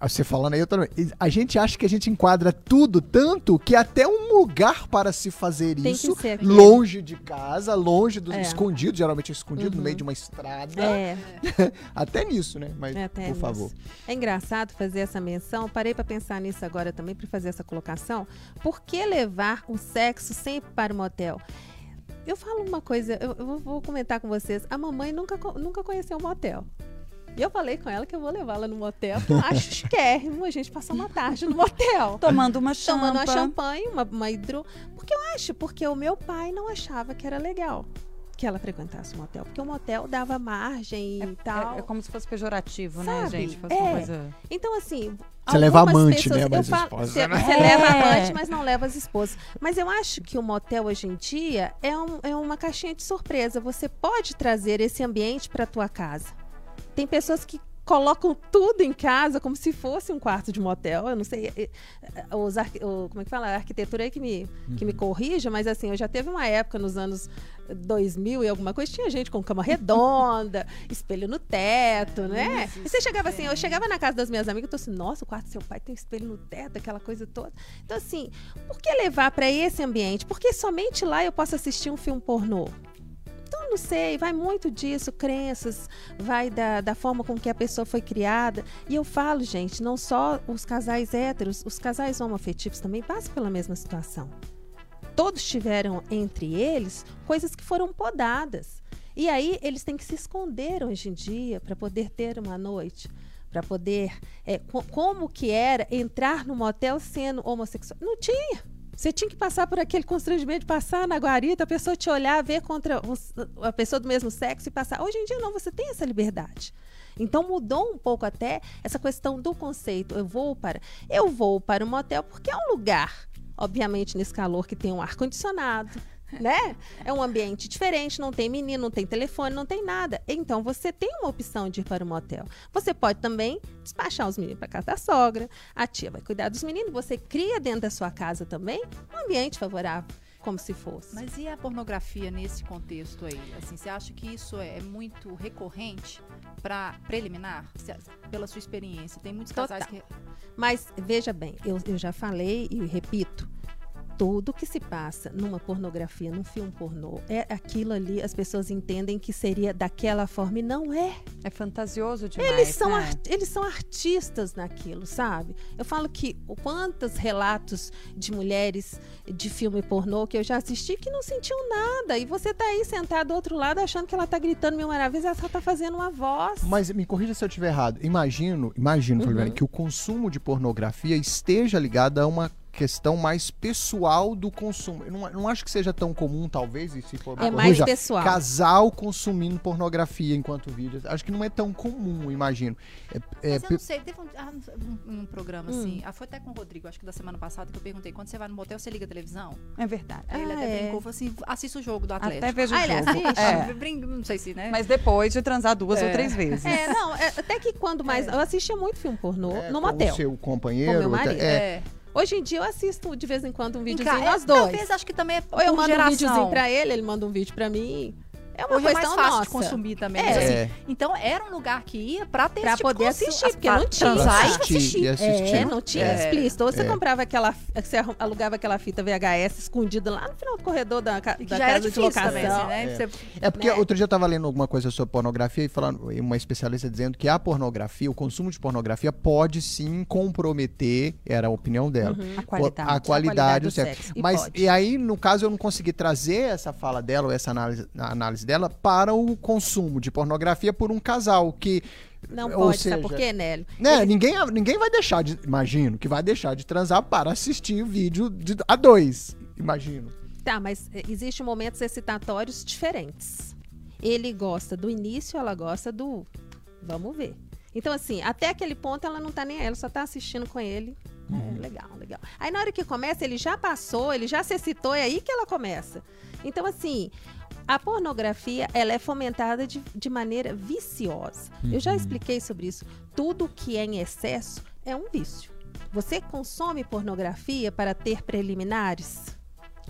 você falando aí, eu também. A gente acha que a gente enquadra tudo tanto que até um lugar para se fazer Tem isso, longe de casa, longe do É. escondido, geralmente é escondido no Uhum. meio de uma estrada. É, (laughs) Até nisso, né? Mas, é até por nisso. favor. É engraçado fazer essa menção. Parei para pensar nisso agora também para fazer essa colocação. Por que levar o sexo sempre para o motel? Eu falo uma coisa, eu, eu vou- comentar com vocês. A mamãe nunca, nunca conheceu um motel. E eu falei com ela que eu vou levá-la no motel, (laughs) acho chiquérrimo a gente passar uma tarde no motel. Tomando uma champa. Tomando uma champanhe, uma, uma hidro. Porque eu acho, porque o meu pai não achava que era legal que ela frequentasse o motel. Porque o motel dava margem e tal. É, é como se fosse pejorativo, né, Sabe? gente? Fosse É. coisa... Então, assim. Você leva amante, né, eu mas falo- esposa, Você, né? você É. leva amante, mas não leva as esposas. Mas eu acho que o motel hoje em dia é, um- é uma caixinha de surpresa. Você pode trazer esse ambiente para tua casa. Tem pessoas que colocam tudo em casa como se fosse um quarto de motel. Eu não sei. eh, Os como é que fala? A arquitetura aí que me, que me corrija, mas assim, eu já teve uma época nos anos 2000 e alguma coisa, tinha gente com cama redonda, (laughs) espelho no teto, né? E você chegava assim, eu chegava na casa das minhas amigas e tô assim, nossa, o quarto do seu pai tem espelho no teto, aquela coisa toda. Então, assim, por que levar para esse ambiente? Porque somente lá eu posso assistir um filme pornô. Então, não sei, vai muito disso, crenças, vai da, da forma com que a pessoa foi criada. E eu falo, gente, não só os casais héteros, os casais homoafetivos também passam pela mesma situação. Todos tiveram entre eles coisas que foram podadas. E aí eles têm que se esconder hoje em dia para poder ter uma noite, para poder. é, co- como que era entrar no motel sendo homossexual? Não tinha. Você tinha que passar por aquele constrangimento de passar na guarita, a pessoa te olhar, ver contra a pessoa do mesmo sexo e passar. Hoje em dia não, você tem essa liberdade. Então mudou um pouco até essa questão do conceito. Eu vou para, eu vou para o motel porque é um lugar, obviamente nesse calor que tem um ar condicionado, (laughs) né? É um ambiente diferente, não tem menino, não tem telefone, não tem nada. Então você tem uma opção de ir para o motel. Você pode também despachar os meninos para casa da sogra, a tia vai cuidar dos meninos, você cria dentro da sua casa também um ambiente favorável, como se fosse. Mas e a pornografia nesse contexto aí? Assim, você acha que isso é muito recorrente para preliminar? Cê- Pela sua experiência, tem muitos casais Total. que Mas veja bem, eu, eu já falei e repito. Tudo que se passa numa pornografia, num filme pornô, é aquilo ali, as pessoas entendem que seria daquela forma e não é. É fantasioso demais, Eles são, né? eles são artistas naquilo, sabe? Eu falo que o quantos relatos de mulheres de filme pornô que eu já assisti que não sentiam nada. E você tá aí sentado do outro lado achando que ela tá gritando mil maravilhas, ela só tá fazendo uma voz. Mas me corrija se eu estiver errado. Imagino, imagino, Uhum. Fabiana, que o consumo de pornografia esteja ligado a uma questão mais pessoal do consumo. Eu não, não acho que seja tão comum, talvez, e se for é mais corrija, pessoal. casal consumindo pornografia enquanto vídeo. Acho que não é tão comum, imagino. É, é, Mas eu não sei, teve um, ah, um- um programa Hum. assim, foi até com o Rodrigo, acho que da semana passada, que eu perguntei, quando você vai no motel, você liga a televisão? É verdade. Aí ele Ah, até é. brincou, falou assim, assista o jogo do Atlético. Até vejo o Ah, ele jogo. assiste? É. Brin- Não sei se, né? Mas depois de transar duas É. ou três vezes. É, não, é, (laughs) até que quando mais. Eu assistia muito filme pornô é, no com motel. O seu companheiro. Com meu marido. é, é. Hoje em dia eu assisto de vez em quando um Em videozinho ca- nós é, dois. Talvez, acho que também é Ou eu mando geração. um videozinho pra ele, ele manda um vídeo pra mim. É uma Hoje é mais fácil nossa. de consumir também. É. Mas, assim, É. então era um lugar que ia pra ter Pra esse tipo poder assistir, porque pra não tinha. transar e Assistir, assistir. É, não tinha É. explícito. Ou você É. comprava aquela. Você alugava aquela fita VHS escondida lá no final do corredor da, da já era casa de locação. também, assim, né? É. Você- É porque né? outro dia eu tava lendo alguma coisa sobre pornografia e falando, uma especialista dizendo que a pornografia, o consumo de pornografia pode sim comprometer, era a opinião dela, Uhum. A qualidade. a qualidade do do sexo. sexo. E Mas pode. e aí, no caso, eu não consegui trazer essa fala dela ou essa análise, análise dela para o consumo de pornografia por um casal que Não ou pode, seja, sabe por quê, Nélio? né, Ele- ninguém, ninguém vai deixar de, imagino, que vai deixar de transar para assistir vídeo de, a dois, imagino. Tá, mas eh, existem momentos excitatórios diferentes. Ele gosta do início, ela gosta do vamos ver. Então, assim, até aquele ponto ela não tá nem aí, ela só tá assistindo com ele. É, legal, legal. Aí na hora que começa, ele já passou, ele já se excitou, é aí que ela começa. Então, assim, a pornografia, ela é fomentada de, de maneira viciosa. Eu já expliquei sobre isso. Tudo que é em excesso é um vício. Você consome pornografia para ter preliminares?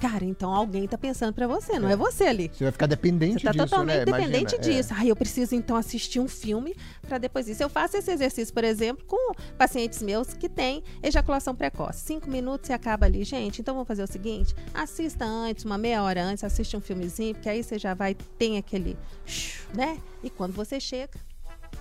Cara, então alguém tá pensando pra você, não é, você ali. Você vai ficar dependente Você tá disso, totalmente né? dependente Imagina, é. disso. Ai, eu preciso então assistir um filme para depois isso. Eu faço esse exercício, por exemplo, com pacientes meus que têm ejaculação precoce. Cinco minutos e acaba ali. Gente, então vamos fazer o seguinte: assista antes, uma meia hora antes, assiste um filmezinho, porque aí você já vai, tem aquele. né? E quando você chega,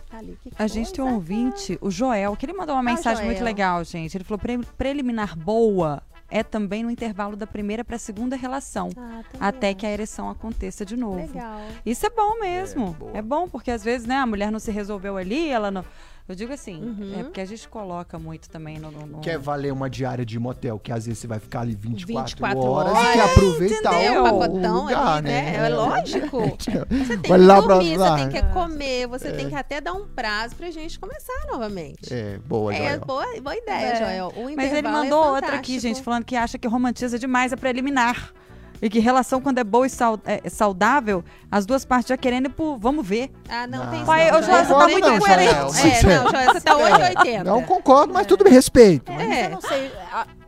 tá ali. A gente tem um ouvinte, o Joel, que ele mandou uma Ah, mensagem muito Joel. legal, gente. Ele falou: "Pre- preliminar boa é também no intervalo da primeira para a segunda relação, Ah, até que a ereção aconteça de novo. Legal. Isso é bom mesmo. boa. É, bom, porque às vezes, né, a mulher não se resolveu ali, ela não. Eu digo assim, Uhum. é porque a gente coloca muito também no. no- no- Quer valer uma diária de motel, que às vezes você vai ficar ali 24, 24 horas, horas. e quer aproveitar entendeu? É o, o pacotão lugar, ali, né? É lógico. (laughs) Você tem Vai que lá dormir, lá. você tem que comer, você tem que até dar um prazo pra gente começar novamente. É, boa, É, Joel. boa, boa ideia, É. Joel. O Mas ele intervalo é mandou outra aqui, gente, falando que acha que romantiza demais a preliminar. E que relação, quando é boa e é, saudável, as duas partes já querendo ir pro vamos ver. Ah, não, Não. tem isso. Pai, não, Joel, você tá muito incoerente. É, não, Joel, você tá (laughs) 880. Não concordo, mas tudo bem, respeito. Mas É. eu não sei.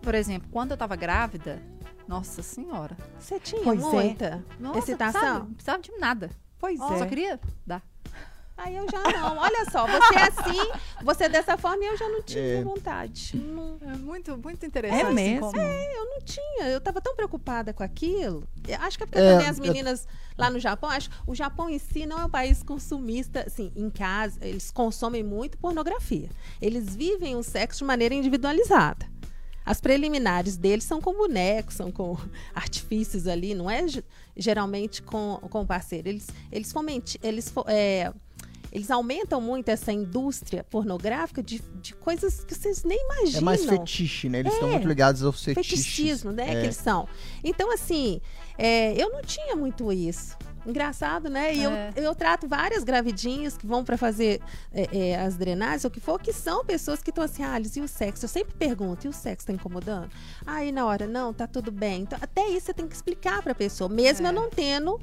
Por exemplo, quando eu tava grávida, nossa senhora. Você tinha Pois é. muita Nossa, excitação? Precisava, não precisava de nada. Pois Só é. queria dar. Aí eu já não. Olha só, você é assim, você é dessa forma e eu já não tinha É. vontade. É muito, muito interessante. É mesmo? como- eu não tinha. Eu tava tão preocupada com aquilo. Eu acho que é porque É, também as eu- meninas lá no Japão, acho o Japão em si não é um país consumista, assim, em casa, eles consomem muito pornografia. Eles vivem o sexo de maneira individualizada. As preliminares deles são com bonecos, são com (laughs) artifícios ali, não é ge- geralmente com, com o parceiro. Eles, eles, fomente, eles, é, eles aumentam muito essa indústria pornográfica de, de coisas que vocês nem imaginam É mais fetiche, né? Eles estão É. muito ligados aos fetiches. fetichismo, né? É. Que eles são. Então, assim, é, eu não tinha muito isso. Engraçado, né? E É. eu, eu trato várias gravidinhas que vão para fazer é, é, as drenagens, ou o que for, que são pessoas que estão assim, ah, Alice, e o sexo? Eu sempre pergunto, e o sexo tá incomodando? Aí na hora, não, tá tudo bem. Então, até isso você tem que explicar pra pessoa, mesmo É. eu não tendo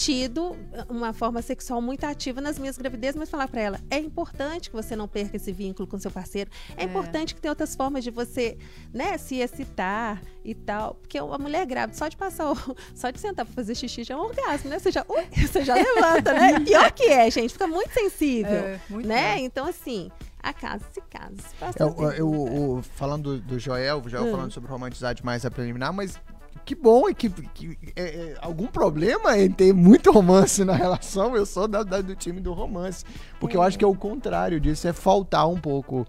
tido uma forma sexual muito ativa nas minhas gravidezes, mas falar pra ela, é importante que você não perca esse vínculo com seu parceiro. É, É. importante que tenha outras formas de você, né, se excitar e tal, porque a mulher grávida só de passar, o, (laughs) só de sentar pra fazer xixi já é um orgasmo, né? Você já, ui, (laughs) você já levanta, né? Pior que é, gente, fica muito sensível, É, muito né? bom. Então assim, a casa se casa. Eu, eu- o- falando do Joel, o Joel Hum. falando sobre romantizar demais a preliminar, mas que bom e que, que- é, é, algum problema em ter muito romance na relação. Eu sou da- da- do time do romance. Porque eu acho que é o contrário disso, é faltar um pouco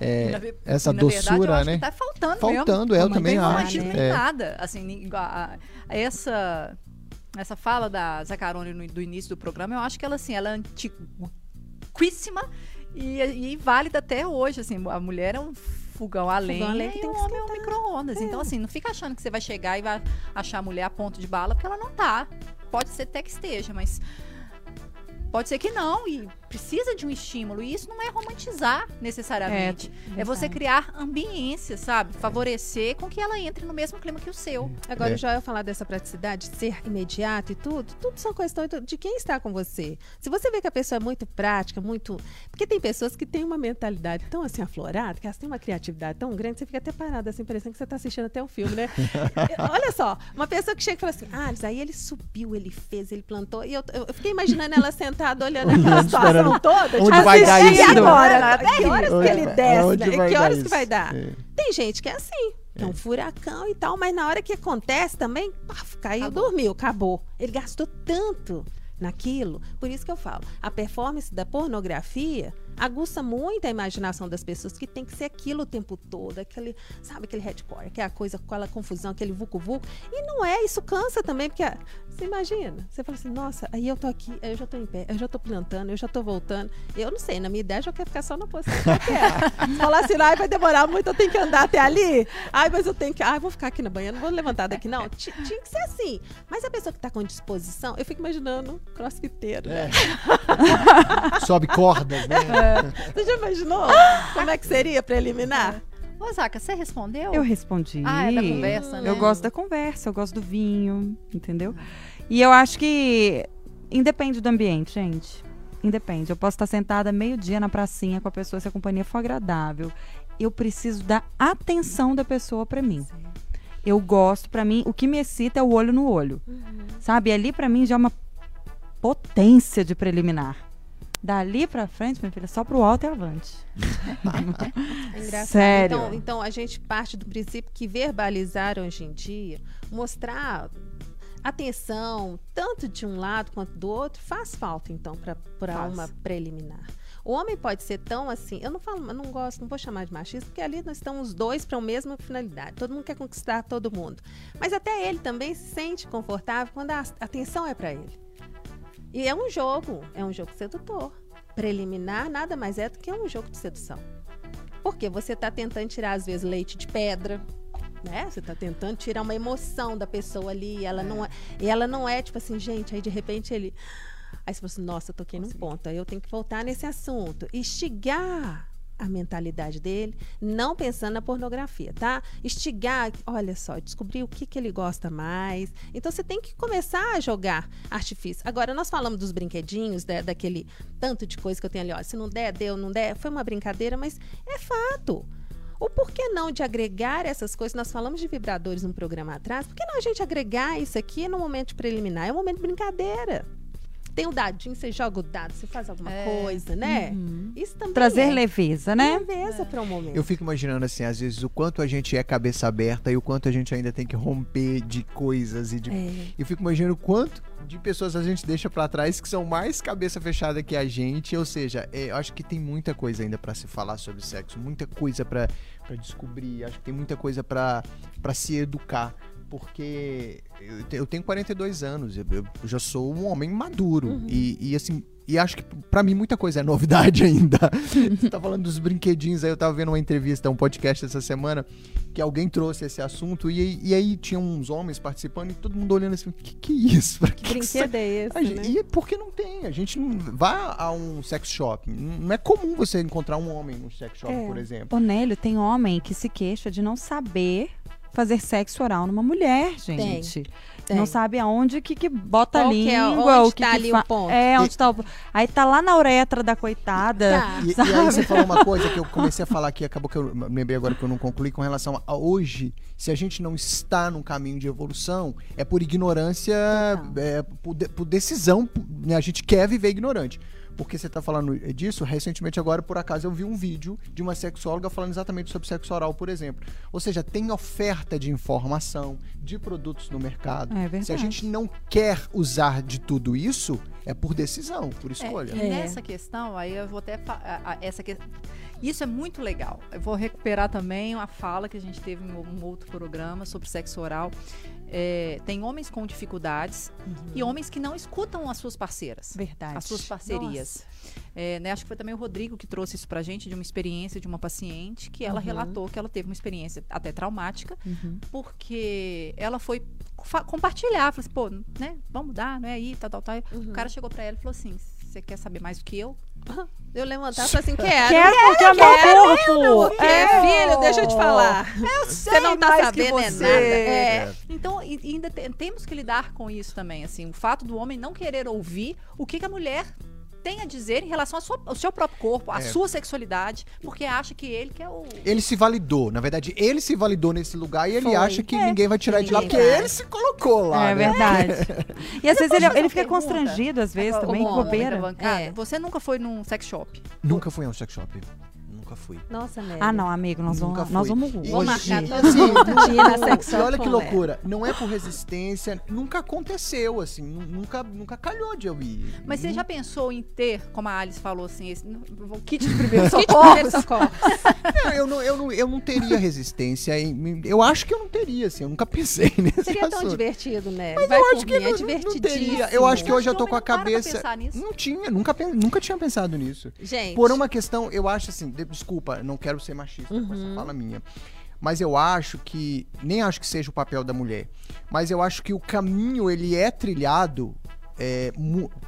é, na essa verdade, doçura, acho né? que tá faltando, Faltando, mesmo. eu Não também tem acho. em É. nada. Assim, a- a- essa, essa fala da Zacarone no, do início do programa, eu acho que ela, assim, ela é antiquíssima e, e válida até hoje. Assim, a mulher é um fogão a lenha a lenha que tem o que homem é um esquentar. micro-ondas. Então, assim, não fica achando que você vai chegar e vai achar a mulher a ponto de bala, porque ela não tá. Pode ser até que esteja, mas pode ser que não. E precisa de um estímulo. E isso não é romantizar necessariamente. É, você verdade. criar ambiência, sabe? Favorecer com que ela entre no mesmo clima que o seu. Agora, É. o Joel falar dessa praticidade, ser imediato e tudo, tudo são questões de quem está com você. Se você vê que a pessoa é muito prática, muito. Porque tem pessoas que têm uma mentalidade tão assim aflorada, que elas têm uma criatividade tão grande, você fica até parado, assim, parecendo que você está assistindo até um filme, né? (laughs) Olha só, uma pessoa que chega e fala assim: ah, aí ele subiu, ele fez, ele plantou. E eu, eu eu fiquei imaginando ela sentada olhando (laughs) aquela situação Esperando toda. onde vai dar "E isso?" agora? Que horas que ele desce? né? Que horas que vai dar? É. Tem gente que é assim. É um furacão e tal, mas na hora que acontece também, paf, caiu, Acabou. dormiu, acabou. Ele gastou tanto naquilo. Por isso que eu falo, a performance da pornografia aguça muito a imaginação das pessoas que tem que ser aquilo o tempo todo, aquele, sabe, aquele headcore, que é a coisa, aquela confusão, aquele vucu-vucu. E não é, isso cansa também, porque você imagina, você fala assim, nossa, aí eu tô aqui, eu já tô em pé, eu já tô plantando, eu já tô voltando. Eu não sei, na minha ideia eu já quero ficar só na posição que eu quero. (laughs) Falar assim, ai, vai demorar muito, eu tenho que andar até ali. Ai, mas eu tenho que. Ai, vou ficar aqui na banheira, não vou levantar daqui, não. Ti- Tinha que ser assim. Mas a pessoa que tá com disposição, eu fico imaginando crossfiteiro, né? (laughs) Sobe cordas, né? (laughs) Você já imaginou como é que seria preliminar? Ô, Zaca, você respondeu? Eu respondi. Ah, é da conversa, né? Eu gosto da conversa, eu gosto do vinho, entendeu? E eu acho que independe do ambiente, gente. Independe. Eu posso estar sentada meio-dia na pracinha com a pessoa se a companhia for agradável. Eu preciso da atenção da pessoa pra mim. Eu gosto, pra mim, o que me excita é o olho no olho. Sabe? Ali pra mim já é uma potência de preliminar. Dali pra frente, minha filha, só pro alto e avante. (laughs) É engraçado. Sério. Então, então a gente parte do princípio que verbalizar hoje em dia, mostrar atenção, tanto de um lado quanto do outro, faz falta, então, para uma preliminar. O homem pode ser tão assim, eu não falo, eu não gosto, não vou chamar de machista, porque ali nós estamos os dois para a mesma finalidade. Todo mundo quer conquistar todo mundo. Mas até ele também se sente confortável quando a atenção é para ele. E é um jogo, é um jogo sedutor. Preliminar nada mais é do que um jogo de sedução. Porque você está tentando tirar, às vezes, leite de pedra, né? Você está tentando tirar uma emoção da pessoa ali, e ela não é, e ela não é tipo assim, gente, aí de repente ele Aí você fala assim, nossa, eu toquei num ponto, aí eu tenho que voltar nesse assunto. Estigar a mentalidade dele, não pensando na pornografia, tá? Estigar, olha só, descobrir o que, que ele gosta mais. Então você tem que começar a jogar artifício. Agora, nós falamos dos brinquedinhos, da- daquele tanto de coisa que eu tenho ali, ó. Se não der, deu, não der. Foi uma brincadeira, mas é fato. O porquê não de agregar essas coisas? Nós falamos de vibradores no programa atrás. Por que não a gente agregar isso aqui no momento preliminar? É um momento de brincadeira. Tem o dadinho, você joga o dado, você faz alguma É. coisa, né? Uhum. Isso também Trazer é leveza, né? leveza para um momento. Eu fico imaginando assim, às vezes, o quanto a gente é cabeça aberta e o quanto a gente ainda tem que romper de coisas e de. É. Eu fico imaginando o quanto de pessoas a gente deixa pra trás que são mais cabeça fechada que a gente. Ou seja, é, eu acho que tem muita coisa ainda pra se falar sobre sexo, muita coisa pra pra descobrir. Acho que tem muita coisa pra se educar. Porque eu, te- eu tenho 42 anos, eu, eu já sou um homem maduro. Uhum. E, e, assim, e acho que pra mim muita coisa é novidade (laughs) ainda. (laughs) Você tá falando dos brinquedinhos aí, eu tava vendo uma entrevista, um podcast essa semana, que alguém trouxe esse assunto, e, aí- e aí tinha uns homens participando e todo mundo olhando assim, que que é isso? Pra que que Brinquedo é esse, gente- né? E por que não tem? A gente não vai a um sex shop. Não é comum você encontrar um homem num sex shop, É. por exemplo. Ô, Nélio, tem homem que se queixa de não saber fazer sexo oral numa mulher, gente. Tem. Não sabe aonde que, que bota Qual a que é- língua, onde que tá que ali fa- o ponto? É, onde tá o... Aí tá lá na uretra da coitada. Tá. E, e aí você falou uma coisa que eu comecei a falar aqui, acabou que eu me lembrei agora que eu não concluí com relação a hoje, se a gente não está num caminho de evolução, é por ignorância, é, por, de- por decisão, né? A gente quer viver ignorante. Porque você tá falando disso, recentemente agora, por acaso, eu vi um vídeo de uma sexóloga falando exatamente sobre sexo oral, por exemplo. Ou seja, tem oferta de informação, de produtos no mercado. É verdade. Se a gente não quer usar de tudo isso, é por decisão, por escolha. E É. nessa questão, aí eu vou até. essa que... Isso é muito legal. Eu vou recuperar também uma fala que a gente teve em um outro programa sobre sexo oral. É, tem homens com dificuldades e homens que não escutam as suas parceiras. Verdade. As suas parcerias. É, né, acho que foi também o Rodrigo que trouxe isso pra gente, de uma experiência de uma paciente que ela Uhum. relatou que ela teve uma experiência até traumática, Uhum. porque ela foi compartilhar, falou assim, pô, né, vamos mudar, não é aí, tal, tal, tal. Uhum. O cara chegou pra ela e falou assim, você quer saber mais do que eu? Eu levantar e falar assim, quero. Quero porque é meu corpo. Porque, filho, deixa eu te falar. Você não tá sabendo é você. nada. É. Então, e- e ainda te- temos que lidar com isso também, assim, o fato do homem não querer ouvir o que, que a mulher tem a dizer em relação sua- ao seu próprio corpo, à É. sua sexualidade, porque acha que ele que é o Ele se validou. Na verdade, ele se validou nesse lugar e ele Foi. acha que ninguém vai tirar de lá, porque ele se colocou lá. É né? verdade. (laughs) E às vezes ele, ele fica pergunta? constrangido, às vezes, Como também, da bobeira. É. Você nunca foi num sex shop? Nunca fui a um sex shop. Nunca fui. Nossa, Nelly. Ah, não, amigo, nós Nunca vamos, nós vamos Vou hoje. marcar todo assim, não- (laughs) e olha que loucura. Não é por resistência, nunca aconteceu, assim. nu- Nunca, nunca calhou de eu ir. Mas você Nun- já pensou em ter, como a Alice falou assim, esse, o kit de primeiro Kit de socorro? (laughs) Não, eu, não, eu, não, eu não teria resistência. Em, eu acho que eu não teria, assim. Eu nunca pensei (laughs) nesse Seria tão assunto. divertido, né? Mas Vai eu por acho que não, é não- não divertidíssimo. teria. Eu acho que hoje eu tô com a não cabeça. pensar nisso. Não tinha, nunca, nunca tinha pensado nisso. Gente, Por uma questão, eu acho assim, desculpa, não quero ser machista com essa fala minha. Mas eu acho que, nem acho que seja o papel da mulher, mas eu acho que o caminho, ele é trilhado, é,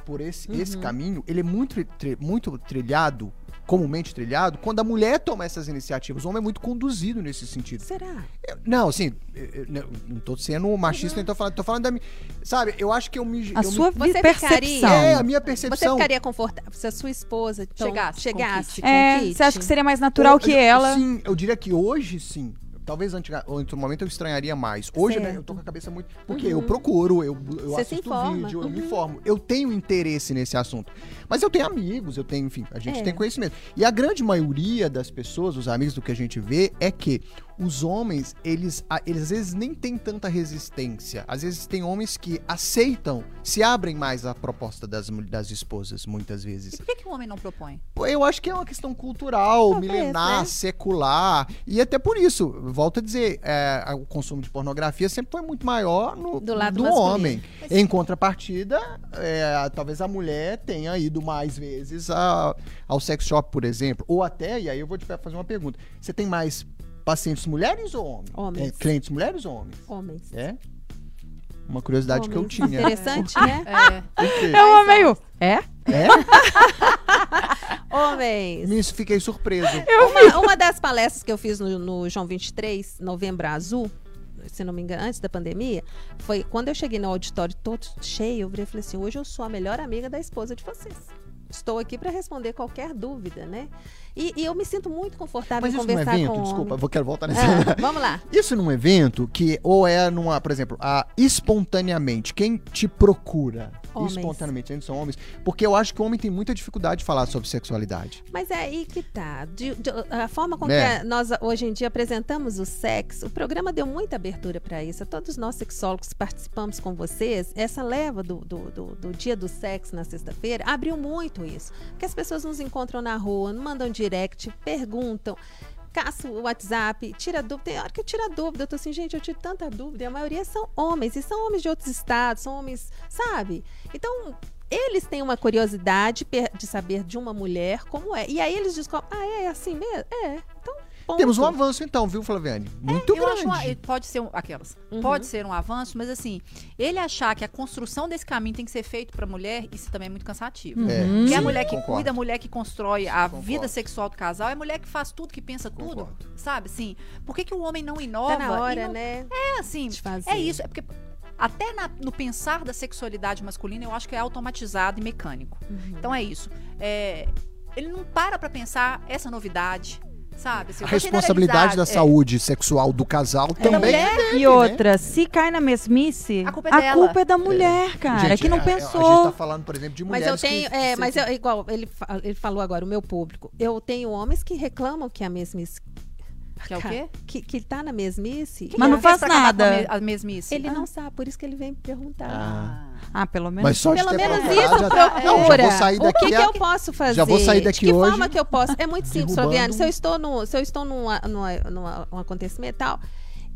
por esse, esse caminho, ele é muito, muito trilhado, comumente trilhado, quando a mulher toma essas iniciativas. O homem é muito conduzido nesse sentido. será? Eu- não, assim, eu, eu- não- tô sendo machista, nem tô falando, tô falando da minha. Sabe, eu acho que eu me. A eu me- sua Você percepção. ficaria- é, a minha Você percepção. ficaria confortável se a sua esposa então, Chegasse chegasse É, kit? você acha que seria mais natural Eu- que eu- ela? Sim, eu diria que hoje sim. Talvez outro momento eu estranharia mais. Hoje né, eu tô com a cabeça muito. Porque eu procuro, eu, eu Você assisto vídeo, eu me Uhum. informo. Eu tenho interesse nesse assunto. Mas eu tenho amigos, eu tenho, enfim, a gente É. tem conhecimento. E a grande maioria das pessoas, os amigos do que a gente vê, é que os homens, eles, eles às vezes nem têm tanta resistência. Às vezes tem homens que aceitam, se abrem mais à proposta das, das esposas, muitas vezes. E por que, que o homem não propõe? Eu acho que é uma questão cultural, Talvez, milenar, né? secular. E até por isso, volto a dizer, é, o consumo de pornografia sempre foi muito maior no, Do lado do masculino. homem. Em contrapartida, é, talvez a mulher tenha ido mais vezes a- ao sex shop, por exemplo. Ou até, e aí eu vou te fazer uma pergunta: você tem mais pacientes mulheres ou homens? Homens. É, clientes mulheres ou homens? Homens. É? Uma curiosidade que eu Homens. tinha. Interessante, né? É, Por quê? Eu amei o. É? É? (laughs) Homens. Me fiquei surpreso. Uma, uma das palestras que eu fiz no, no João 23, Novembro Azul, se não me engano, antes da pandemia, foi quando eu cheguei no auditório todo cheio, eu falei assim: hoje eu sou a melhor amiga da esposa de vocês. Estou aqui para responder qualquer dúvida, né? E, e eu me sinto muito confortável Mas em isso num conversar evento, com desculpa, vou, quero voltar nesse. Ah, (laughs) vamos lá. Isso num evento que, ou é numa, por exemplo, a, espontaneamente, quem te procura Homens. espontaneamente, eles são homens, porque eu acho que o homem tem muita dificuldade de falar sobre sexualidade. Mas é aí que tá. De- de- a forma com Né? que nós hoje em dia apresentamos o sexo, o programa deu muita abertura para isso. Todos nós sexólogos que participamos com vocês, essa leva do, do, do- do dia do sexo na sexta-feira abriu muito isso. Porque as pessoas nos encontram na rua, mandam direct, perguntam. Caça o WhatsApp, tira dúvida. Tem hora que eu tiro a dúvida. Eu tô assim, gente, eu tiro tanta dúvida. E a maioria são homens. E são homens de outros estados, são homens, sabe? Então, eles têm uma curiosidade de saber de uma mulher como é. E aí eles descobrem, ah, é assim mesmo? É. Então, ponto. Temos um avanço então, viu, Flaviane? Muito eu acho grande. uma- pode ser um, aquelas. Uhum. Pode ser um avanço, mas assim, ele achar que a construção desse caminho tem que ser feito pra mulher, isso também é muito cansativo. É, Porque é a sim, mulher que concordo. cuida, a mulher que constrói a Concordo. vida sexual do casal, é a mulher que faz tudo, que pensa tudo, Concordo. sabe? Assim, por que, que o homem não inova? Tá na hora, não- né? É assim, é isso. É porque até na- no pensar da sexualidade masculina, eu acho que é automatizado e mecânico. Uhum. Então é isso. É, ele não para pra pensar essa novidade, sabe? Assim, A responsabilidade da é. saúde sexual do casal também mulher. é dele, E né? outra, se cai na mesmice, A culpa é dela. culpa é da mulher, cara, Gente, que não a- A, pensou. gente tá falando, por exemplo, de Mas mulheres eu tenho, que, é, mas eu, igual ele, ele falou agora, o meu público. Eu tenho homens que reclamam que a mesmice. Que é o quê? Que, que tá na mesmice. Que Mas que não faz nada. A mesmice. Ele Ah. não sabe, por isso que ele vem me perguntar. Ah. Ah, pelo menos. Mas só de Pelo menos isso já- procura. Não, já vou sair o daqui. que, que a- eu posso fazer? Já vou sair daqui De que hoje forma que eu posso? É muito simples, Fabiane. Se eu estou, no, se eu estou numa, numa, numa- um acontecimento e tal,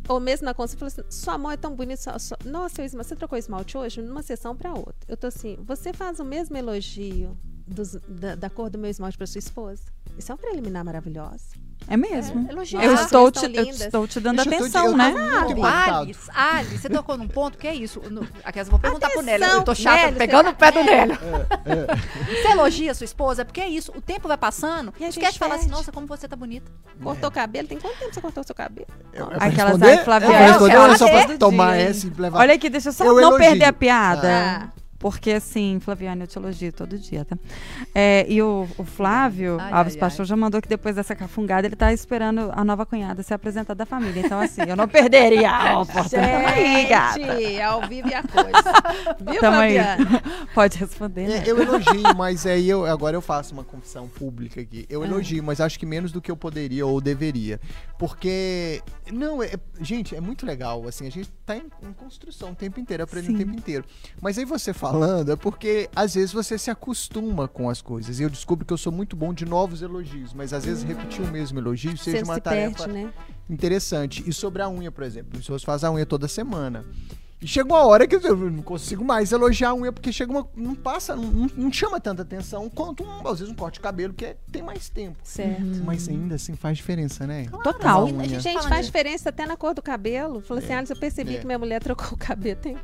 ou mesmo na consulta, eu falo assim, sua mão é tão bonita. Sua, sua- Nossa, esmalte, você trocou esmalte hoje? Numa sessão para outra. Eu tô assim, você faz o mesmo elogio dos- da, da cor do meu esmalte para sua esposa? Isso é um preliminar maravilhoso. É mesmo. É, elogiar. eu, As estou te, eu estou te dando Gente, eu tô de- atenção, eu né? impactado. Alice, Alice, você tocou num ponto que é isso. No, aquelas, vou perguntar pro Nélio. Atenção, Eu tô chata, Nélio, pegando o pé do tá- Nélio. Você elogia a sua esposa, porque é isso. O tempo vai passando, E a esquece de gente falar assim, nossa, como você tá bonita. Cortou o cabelo? Tem quanto tempo você cortou o seu cabelo? Eu- é Aquelas É pra responder eu ou é quero só pra tomar essa e levar? Olha aqui, deixa eu só Eu não elogio. perder a piada. Ah. Porque assim, Flaviane, eu te elogio todo dia, tá? É, e o, o Flávio Ai, Alves ai, Pastor ai. já mandou que depois dessa cafungada ele tá esperando a nova cunhada ser apresentada da família. Então, assim, eu não perderia a (laughs) oportunidade. Aí, gata. Gente, ao vivo e a coisa. Viu, Tamo aí. Fabiana? (laughs) Pode responder, né? É, eu elogio, mas aí eu, agora eu faço uma confissão pública aqui. Ah. Eu elogio, mas acho que menos do que eu poderia ou deveria. Porque, não, é- gente, é muito legal, assim, a gente tá em, em construção o tempo inteiro, aprendendo Sim. o tempo inteiro. Mas aí você falando é porque, às vezes, você se acostuma com as coisas. E eu descubro que eu sou muito bom de novos elogios, mas às vezes repetir o mesmo elogio seja Você uma se tarefa perde, né? interessante. E sobre a unha, por exemplo, as pessoas fazem a unha toda semana. E chega uma hora que eu não consigo mais elogiar a unha, porque chega uma. Não passa, não, não- chama tanta atenção quanto, um, às vezes, um corte de cabelo, que é- tem mais tempo. Certo. Mas ainda assim faz diferença, né? Total. Uma unha. Gente, faz de- diferença até na cor do cabelo. Falei assim, Alice, eu percebi É. que minha mulher trocou o cabelo tem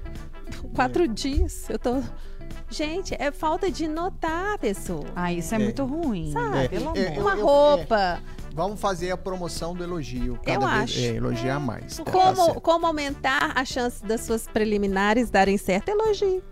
quatro dias. Eu tô. Gente, é falta de notar a pessoa. Ah, isso é, É. muito ruim. Sabe? É, Uma roupa. Vamos fazer a promoção do elogio. Cada Eu vez, acho. É, elogiar mais. tá- tá Como, certo. como aumentar a chance das suas preliminares darem certo? Elogio.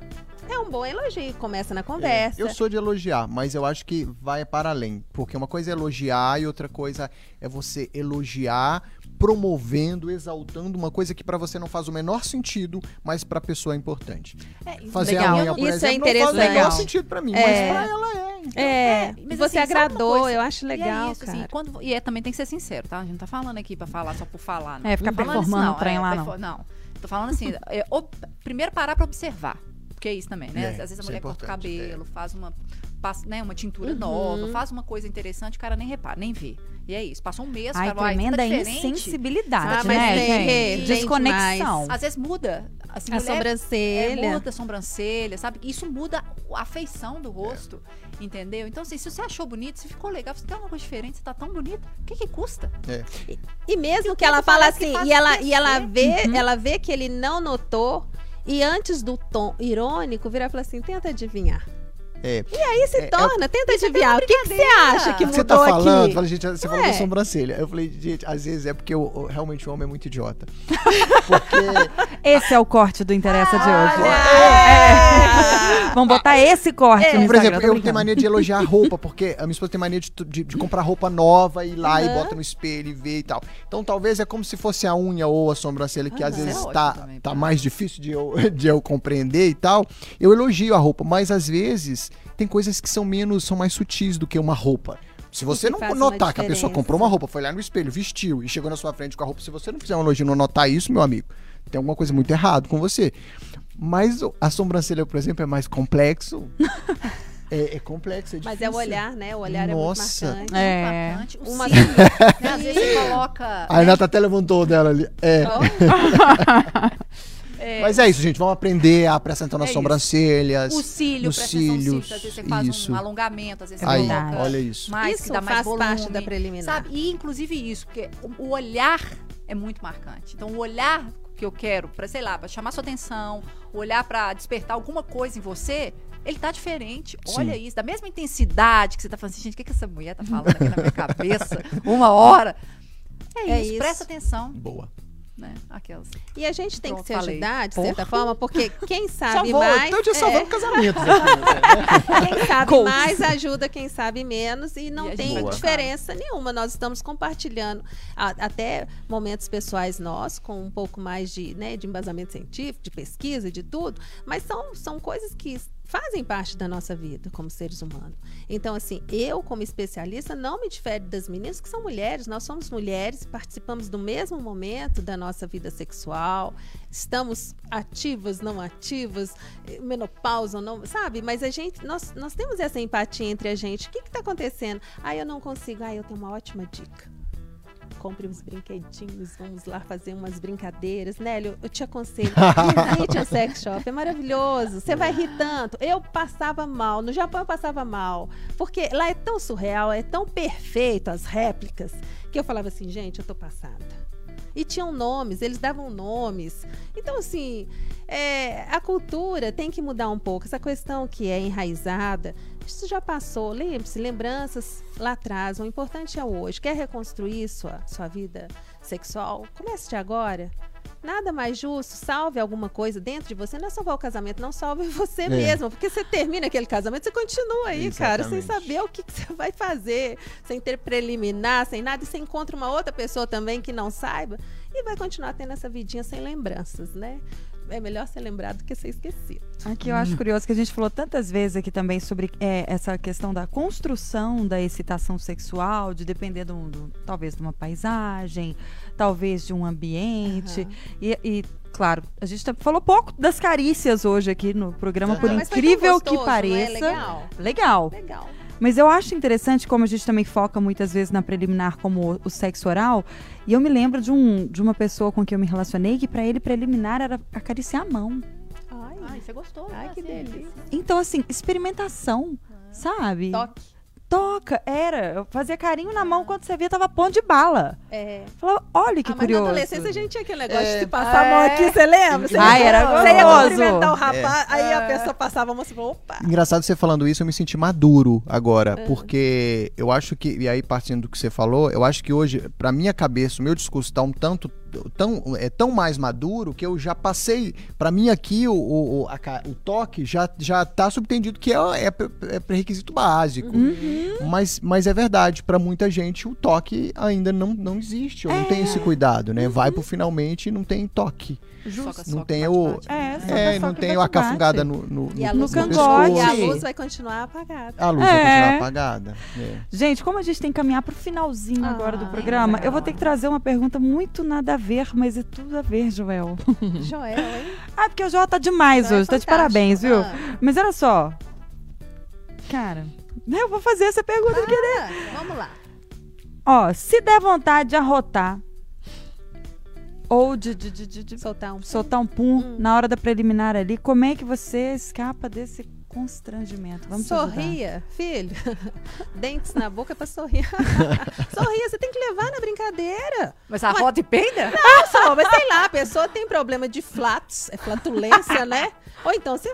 É um bom elogio. Começa na É, conversa. eu sou de elogiar, mas eu acho que vai para além. Porque uma coisa é elogiar e outra coisa é você elogiar promovendo, exaltando uma coisa que pra você não faz o menor sentido, mas pra pessoa é importante. É, Fazer Legal. a unha, por Isso é exemplo, não faz o menor interessante. sentido pra mim, É. mas pra ela é. então. É, É, mas você assim, sabe uma agradou, eu acho E legal, é isso, assim, cara. quando, e é, também tem que ser sincero, tá? A gente não tá falando aqui pra falar só por falar. Não. É, ficar performando isso, o trem é, lá, não. não. Tô falando assim, (laughs) é, o- primeiro parar pra observar. Porque é isso também, né? É, Às vezes a é mulher corta o cabelo, faz uma, passa, né, uma tintura Uhum. nova, faz uma coisa interessante, o cara nem repara, nem vê. E é isso. Passou um mês, Ai, cara, "Uai, você tá tremenda diferente." insensibilidade, Ah, mas né, tem, gente? tem Desconexão. Às vezes muda. Assim, A mulher- sobrancelha. É, muda a sobrancelha, sabe? Isso muda a feição do rosto, entendeu? Então, assim, se você achou bonito, se ficou legal, se tem alguma coisa diferente, você tá tão bonita, o que que custa? E mesmo E que ela fala assim, e ela, e ela vê, Uhum. ela vê que ele não notou, e antes do tom irônico, vira e fala assim, tenta adivinhar. É. E aí se É, é torna, tenta adivinhar. O que, que você acha que O que mudou você tá falando, aqui? fala, gente, você falou É. da sobrancelha. Eu falei, gente, às vezes é porque o, o- realmente o homem é muito idiota. (laughs) Porque Esse é o corte do Interessa de hoje. Olha! Vamos botar esse corte no Por exemplo, eu tenho mania de elogiar roupa, (laughs) porque a minha esposa tem mania de, de- de comprar roupa nova e ir lá e Aham. bota no espelho e vê e tal. Então talvez é como se fosse a unha ou a sobrancelha, que às Aham. vezes é tá, também, tá tá. mais difícil de eu, (laughs) de eu compreender e tal. Eu elogio a roupa, mas às vezes tem coisas que são menos, são mais sutis do que uma roupa. Se você não notar que a pessoa comprou uma roupa, foi lá no espelho, vestiu e chegou na sua frente com a roupa, se você não fizer um elogio e não notar isso, meu amigo, tem alguma coisa muito errada com você. Mas a sobrancelha, por exemplo, é mais complexo. (laughs) é, é complexo, é Mas é o olhar, né? O olhar Nossa. é muito marcante. É. Marcante. O Uma- (laughs) cílio, né? Às vezes você coloca... A Renata até levantou dela ali. É. (laughs) é, Mas é isso, gente. Vamos aprender a prestar atenção nas É sobrancelhas. o cílio, nos presta atenção no cílio. cílios, Às vezes você faz isso. um alongamento, às vezes É você Aí, coloca olha isso. mais, Isso que dá mais faz volume. parte da preliminar. Sabe? E inclusive isso, porque o, olhar é muito marcante. Então, o olhar que eu quero para, sei lá, para chamar sua atenção, o olhar para despertar alguma coisa em você, ele tá diferente. Olha Sim. isso, da mesma intensidade que você tá falando assim, gente, o que, que essa mulher tá falando aqui na minha cabeça? Uma hora. É, É isso, isso. presta atenção, Boa. Né? Aquelas. E a gente tem Pronto, que se falei. ajudar, de certa forma, porque quem sabe Salvou, mais. então eu tinha é, salvando casamentos aqui. né? (laughs) Quem sabe Coach. mais ajuda quem sabe menos e não E tem diferença nenhuma. Nós estamos compartilhando a- até momentos pessoais nossos, com um pouco mais de, né, de embasamento científico, de pesquisa, de tudo, mas são, são coisas que fazem parte da nossa vida como seres humanos. Então, assim, eu, como especialista, não me difere das meninas que são mulheres. Nós somos mulheres, participamos do mesmo momento da nossa vida sexual, estamos ativas, não ativas, eh, menopausa não, sabe? Mas a gente, nós, nós temos essa empatia entre a gente. O que está acontecendo? Ah, eu não consigo. Ah, eu tenho uma ótima dica. Compre uns brinquedinhos, vamos lá fazer umas brincadeiras. Nélio, eu te aconselho, (laughs) visite um sex shop, é maravilhoso. Você vai rir tanto. Eu passava mal, no Japão eu passava mal, porque lá é tão surreal, é tão perfeito as réplicas, que eu falava assim, gente, eu tô passada. E tinham nomes, eles davam nomes. Então, assim, é, a cultura tem que mudar um pouco. Essa questão que é enraizada, isso já passou. Lembre-se, lembranças lá atrás. O importante é o hoje. Quer reconstruir sua, sua vida sexual? Comece de agora. Nada mais justo, salve alguma coisa dentro de você, não é salvar o casamento, não salve (laughs) você É. mesmo, porque você termina aquele casamento, você continua aí, cara, sem Exatamente. saber o que, que (laughs) você vai fazer, sem ter preliminar, sem nada, e você encontra uma outra pessoa também que não saiba, e vai continuar tendo essa vidinha sem lembranças, né? É melhor ser lembrado do que ser esquecido. Aqui eu acho curioso que a gente falou tantas vezes aqui também sobre é, essa questão da construção da excitação sexual, de depender do, do- talvez de uma paisagem, talvez de um ambiente. E, e, claro, a gente tá- falou pouco das carícias hoje aqui no programa, por foi tão incrível que gostoso, não é? pareça. Legal. Legal. Legal. Mas eu acho interessante como a gente também foca muitas vezes na preliminar como o, o sexo oral. E eu me lembro de, um, de uma pessoa com quem eu me relacionei que pra ele preliminar era acariciar a mão. Ai, Ai, você gostou? Ai, né? que Assim, delícia. Então, assim, experimentação, sabe? toque. Toca, era. Eu fazia carinho na mão quando você via, tava ponto de bala. É. Falava, olha que ah, mas curioso. na adolescência a gente tinha aquele negócio É. de se passar a mão É. aqui, você lembra? Você Ai, ia- era Você ia gostoso. cumprimentar o rapaz, aí É. a pessoa passava a mão e falou, opa. Engraçado você falando isso, eu me senti maduro agora, É. porque eu acho que, e aí partindo do que você falou, eu acho que hoje, pra minha cabeça, o meu discurso tá um tanto, tão, é tão mais maduro que eu já passei, pra mim aqui, o, o, o, a o toque já, já tá subtendido que é, é, é pré-requisito básico. Uhum. Mas, mas é verdade, pra muita gente o toque ainda não, não existe, ou não tem É. esse cuidado, né? Uhum. Vai pro finalmente e não tem toque. Soca, Não tem o-. É, É, soca, não tem a cafungada no, no, E a no- luz, no no cangote. e a luz vai continuar apagada. A luz vai É. continuar apagada. É. Gente, como a gente tem que caminhar pro finalzinho agora do Ah, programa, eu vou ter que legal. trazer uma pergunta muito nada a ver, mas é tudo a ver, Joel. (laughs) Joel, hein? Ah, porque o Joel tá demais Joel é hoje, tá de parabéns, viu? Ah. Mas olha só. Cara, eu vou fazer essa pergunta. Ah, vamos lá. Ó, se der vontade de arrotar ou de, de, de, de- Soltar um. soltar um pum Hum. na hora da preliminar ali, como é que você escapa desse constrangimento? Vamos. Sorria, filho. (laughs) Dentes na boca pra sorrir. (laughs) Sorria, você tem que levar na brincadeira. Mas a roda e peida? Nossa, mas sei lá, a pessoa tem problema de flatos, é flatulência, né? Ou então, você,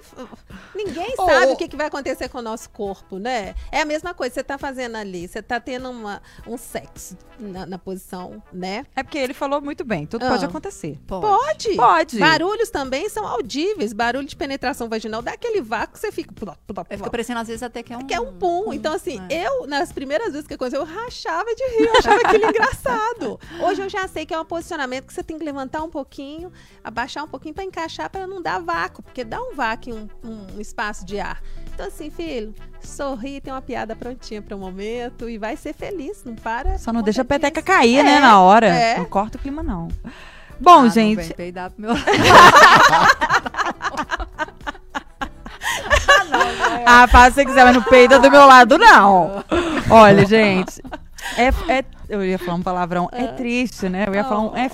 ninguém sabe o que, que vai acontecer com o nosso corpo, né? É a mesma coisa que você tá fazendo ali. Você tá tendo uma, um sexo na, na posição, né? É porque ele falou muito bem, tudo Ah. pode acontecer. Pode. Pode. Barulhos também são audíveis. Barulho de penetração vaginal dá aquele vácuo que você fica. Plop, plop, fica plop. parecendo às vezes até que é um... Que é um pum. Então, assim, é. eu, nas primeiras vezes que aconteceu, eu rachava de rir, eu achava aquilo engraçado. (laughs) Hoje eu já sei que é um posicionamento que você tem que levantar um pouquinho, abaixar um pouquinho pra encaixar, pra não dar vácuo, porque dá um vácuo, um, um espaço de ar. Então, assim, filho, sorri, tem uma piada prontinha para o momento e vai ser feliz, não para. Só não deixa a peteca disso. cair, É, né, na hora. é. Não corta o clima, não. Bom, Ah, não gente, vem peidar pro meu... (laughs) (laughs) Ah, faz se você quiser, mas não peida do meu lado, não. Olha, gente. É, é- eu ia falar um palavrão. É triste, né? Eu ia falar um. É,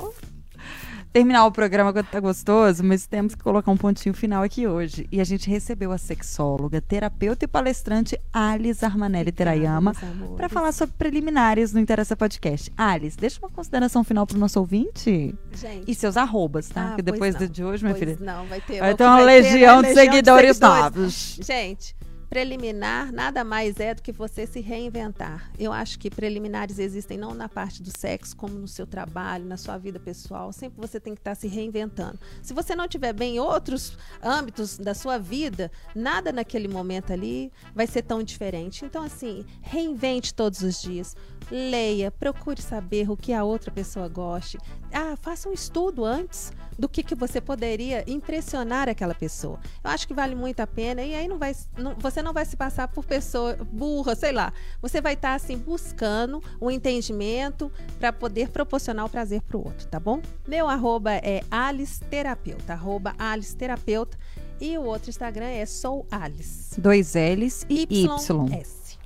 terminar o programa quando tá gostoso, mas temos que colocar um pontinho final aqui hoje. E a gente recebeu a sexóloga, terapeuta e palestrante Alice Armanelli Terayama para falar sobre preliminares no Interessa Podcast. Alice, deixa uma consideração final pro nosso ouvinte Gente. e seus arrobas, tá? Ah, Porque pois depois não. de hoje, minha Pois filha, Não, vai ter. vai ter que uma vai legião né? de Legião seguidores novos. Gente, preliminar nada mais é do que você se reinventar. Eu acho que preliminares existem não na parte do sexo, como no seu trabalho, na sua vida pessoal. Sempre você tem que estar se reinventando. Se você não estiver bem em outros âmbitos da sua vida, nada naquele momento ali vai ser tão diferente. Então, assim, reinvente todos os dias. Leia, procure saber o que a outra pessoa goste. Ah, faça um estudo antes do que, que você poderia impressionar aquela pessoa. Eu acho que vale muito a pena e aí não vai, não- você não vai se passar por pessoa burra, sei lá. Você vai estar assim buscando um entendimento para poder proporcionar o prazer para o outro, tá bom? Meu arroba é Alice Terapeuta, arroba Alice Terapeuta e o outro Instagram é Sou Alice. Dois L's e Y. S.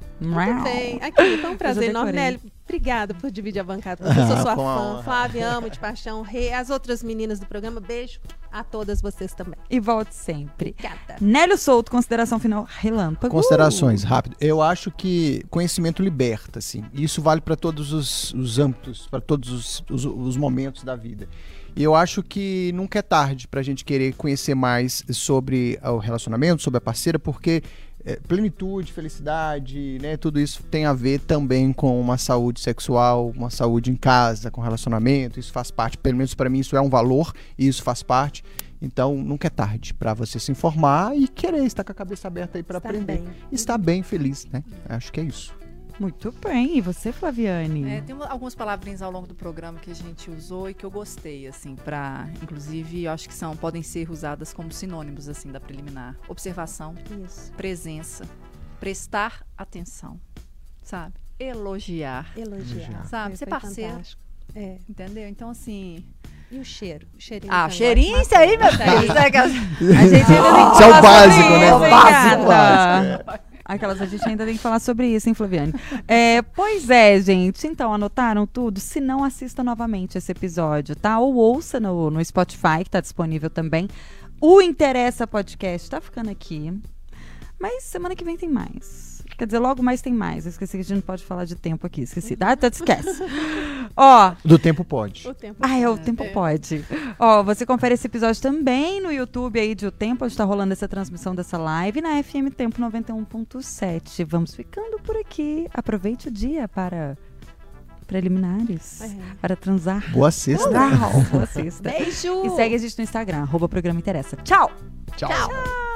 Tudo bem. Aqui, foi um prazer enorme. Obrigada por dividir a bancada. com (laughs) você. Eu sou sua fã. honra. Flávia, amo de paixão. Rê, as outras meninas do programa, beijo a todas vocês também. E volte sempre. Obrigada. Nélio Souto, consideração final, relâmpago. Considerações, rápido. Eu acho que conhecimento liberta, assim. E isso vale para todos os, os âmbitos, para todos os, os- os momentos da vida. E eu acho que nunca é tarde para a gente querer conhecer mais sobre o relacionamento, sobre a parceira, porque é, plenitude, felicidade, né, tudo isso tem a ver também com uma saúde sexual, uma saúde em casa, com relacionamento. Isso faz parte, pelo menos para mim, isso é um valor e isso faz parte. Então, nunca é tarde para você se informar e querer estar com a cabeça aberta aí para Estar aprender bem. está bem feliz, né? Acho que é isso. Muito bem. E você, Flaviane? É, tem uma- algumas palavrinhas ao longo do programa que a gente usou e que eu gostei, assim, para, inclusive, eu acho que são podem ser usadas como sinônimos assim da preliminar. Observação, Isso. presença, prestar atenção, sabe? Elogiar, Elogiar. Sabe, ser foi parceiro. fantástico. É. entendeu? Então assim, E o cheiro? O cheirinho ah, foi cheirinho isso aí, meu filho, aquelas- A (laughs) gente ainda tem que Isso é o básico, né? isso, O básico? Aquelas, a gente ainda tem que falar sobre isso, hein, Flaviane? É, pois é, gente. Então, anotaram tudo? Se não, assista novamente esse episódio, tá? Ou ouça no, no Spotify, que tá disponível também. O Interessa Podcast tá ficando aqui. Mas semana que vem tem mais. Quer dizer, logo mais tem mais. Eu esqueci que a gente não pode falar de tempo aqui. Esqueci. Ah, tá, esquece. (laughs) Ó, Do tempo pode. O tempo. ah, é, o tempo pode. Ó, você confere esse episódio também no YouTube aí de O Tempo, onde tá rolando essa transmissão dessa live, na FM Tempo 91.7. Vamos ficando por aqui. Aproveite o dia para preliminares, É. para transar. Boa sexta. Uau, boa sexta. Beijo! E segue a gente no Instagram, arroba programa interessa. Tchau! Tchau.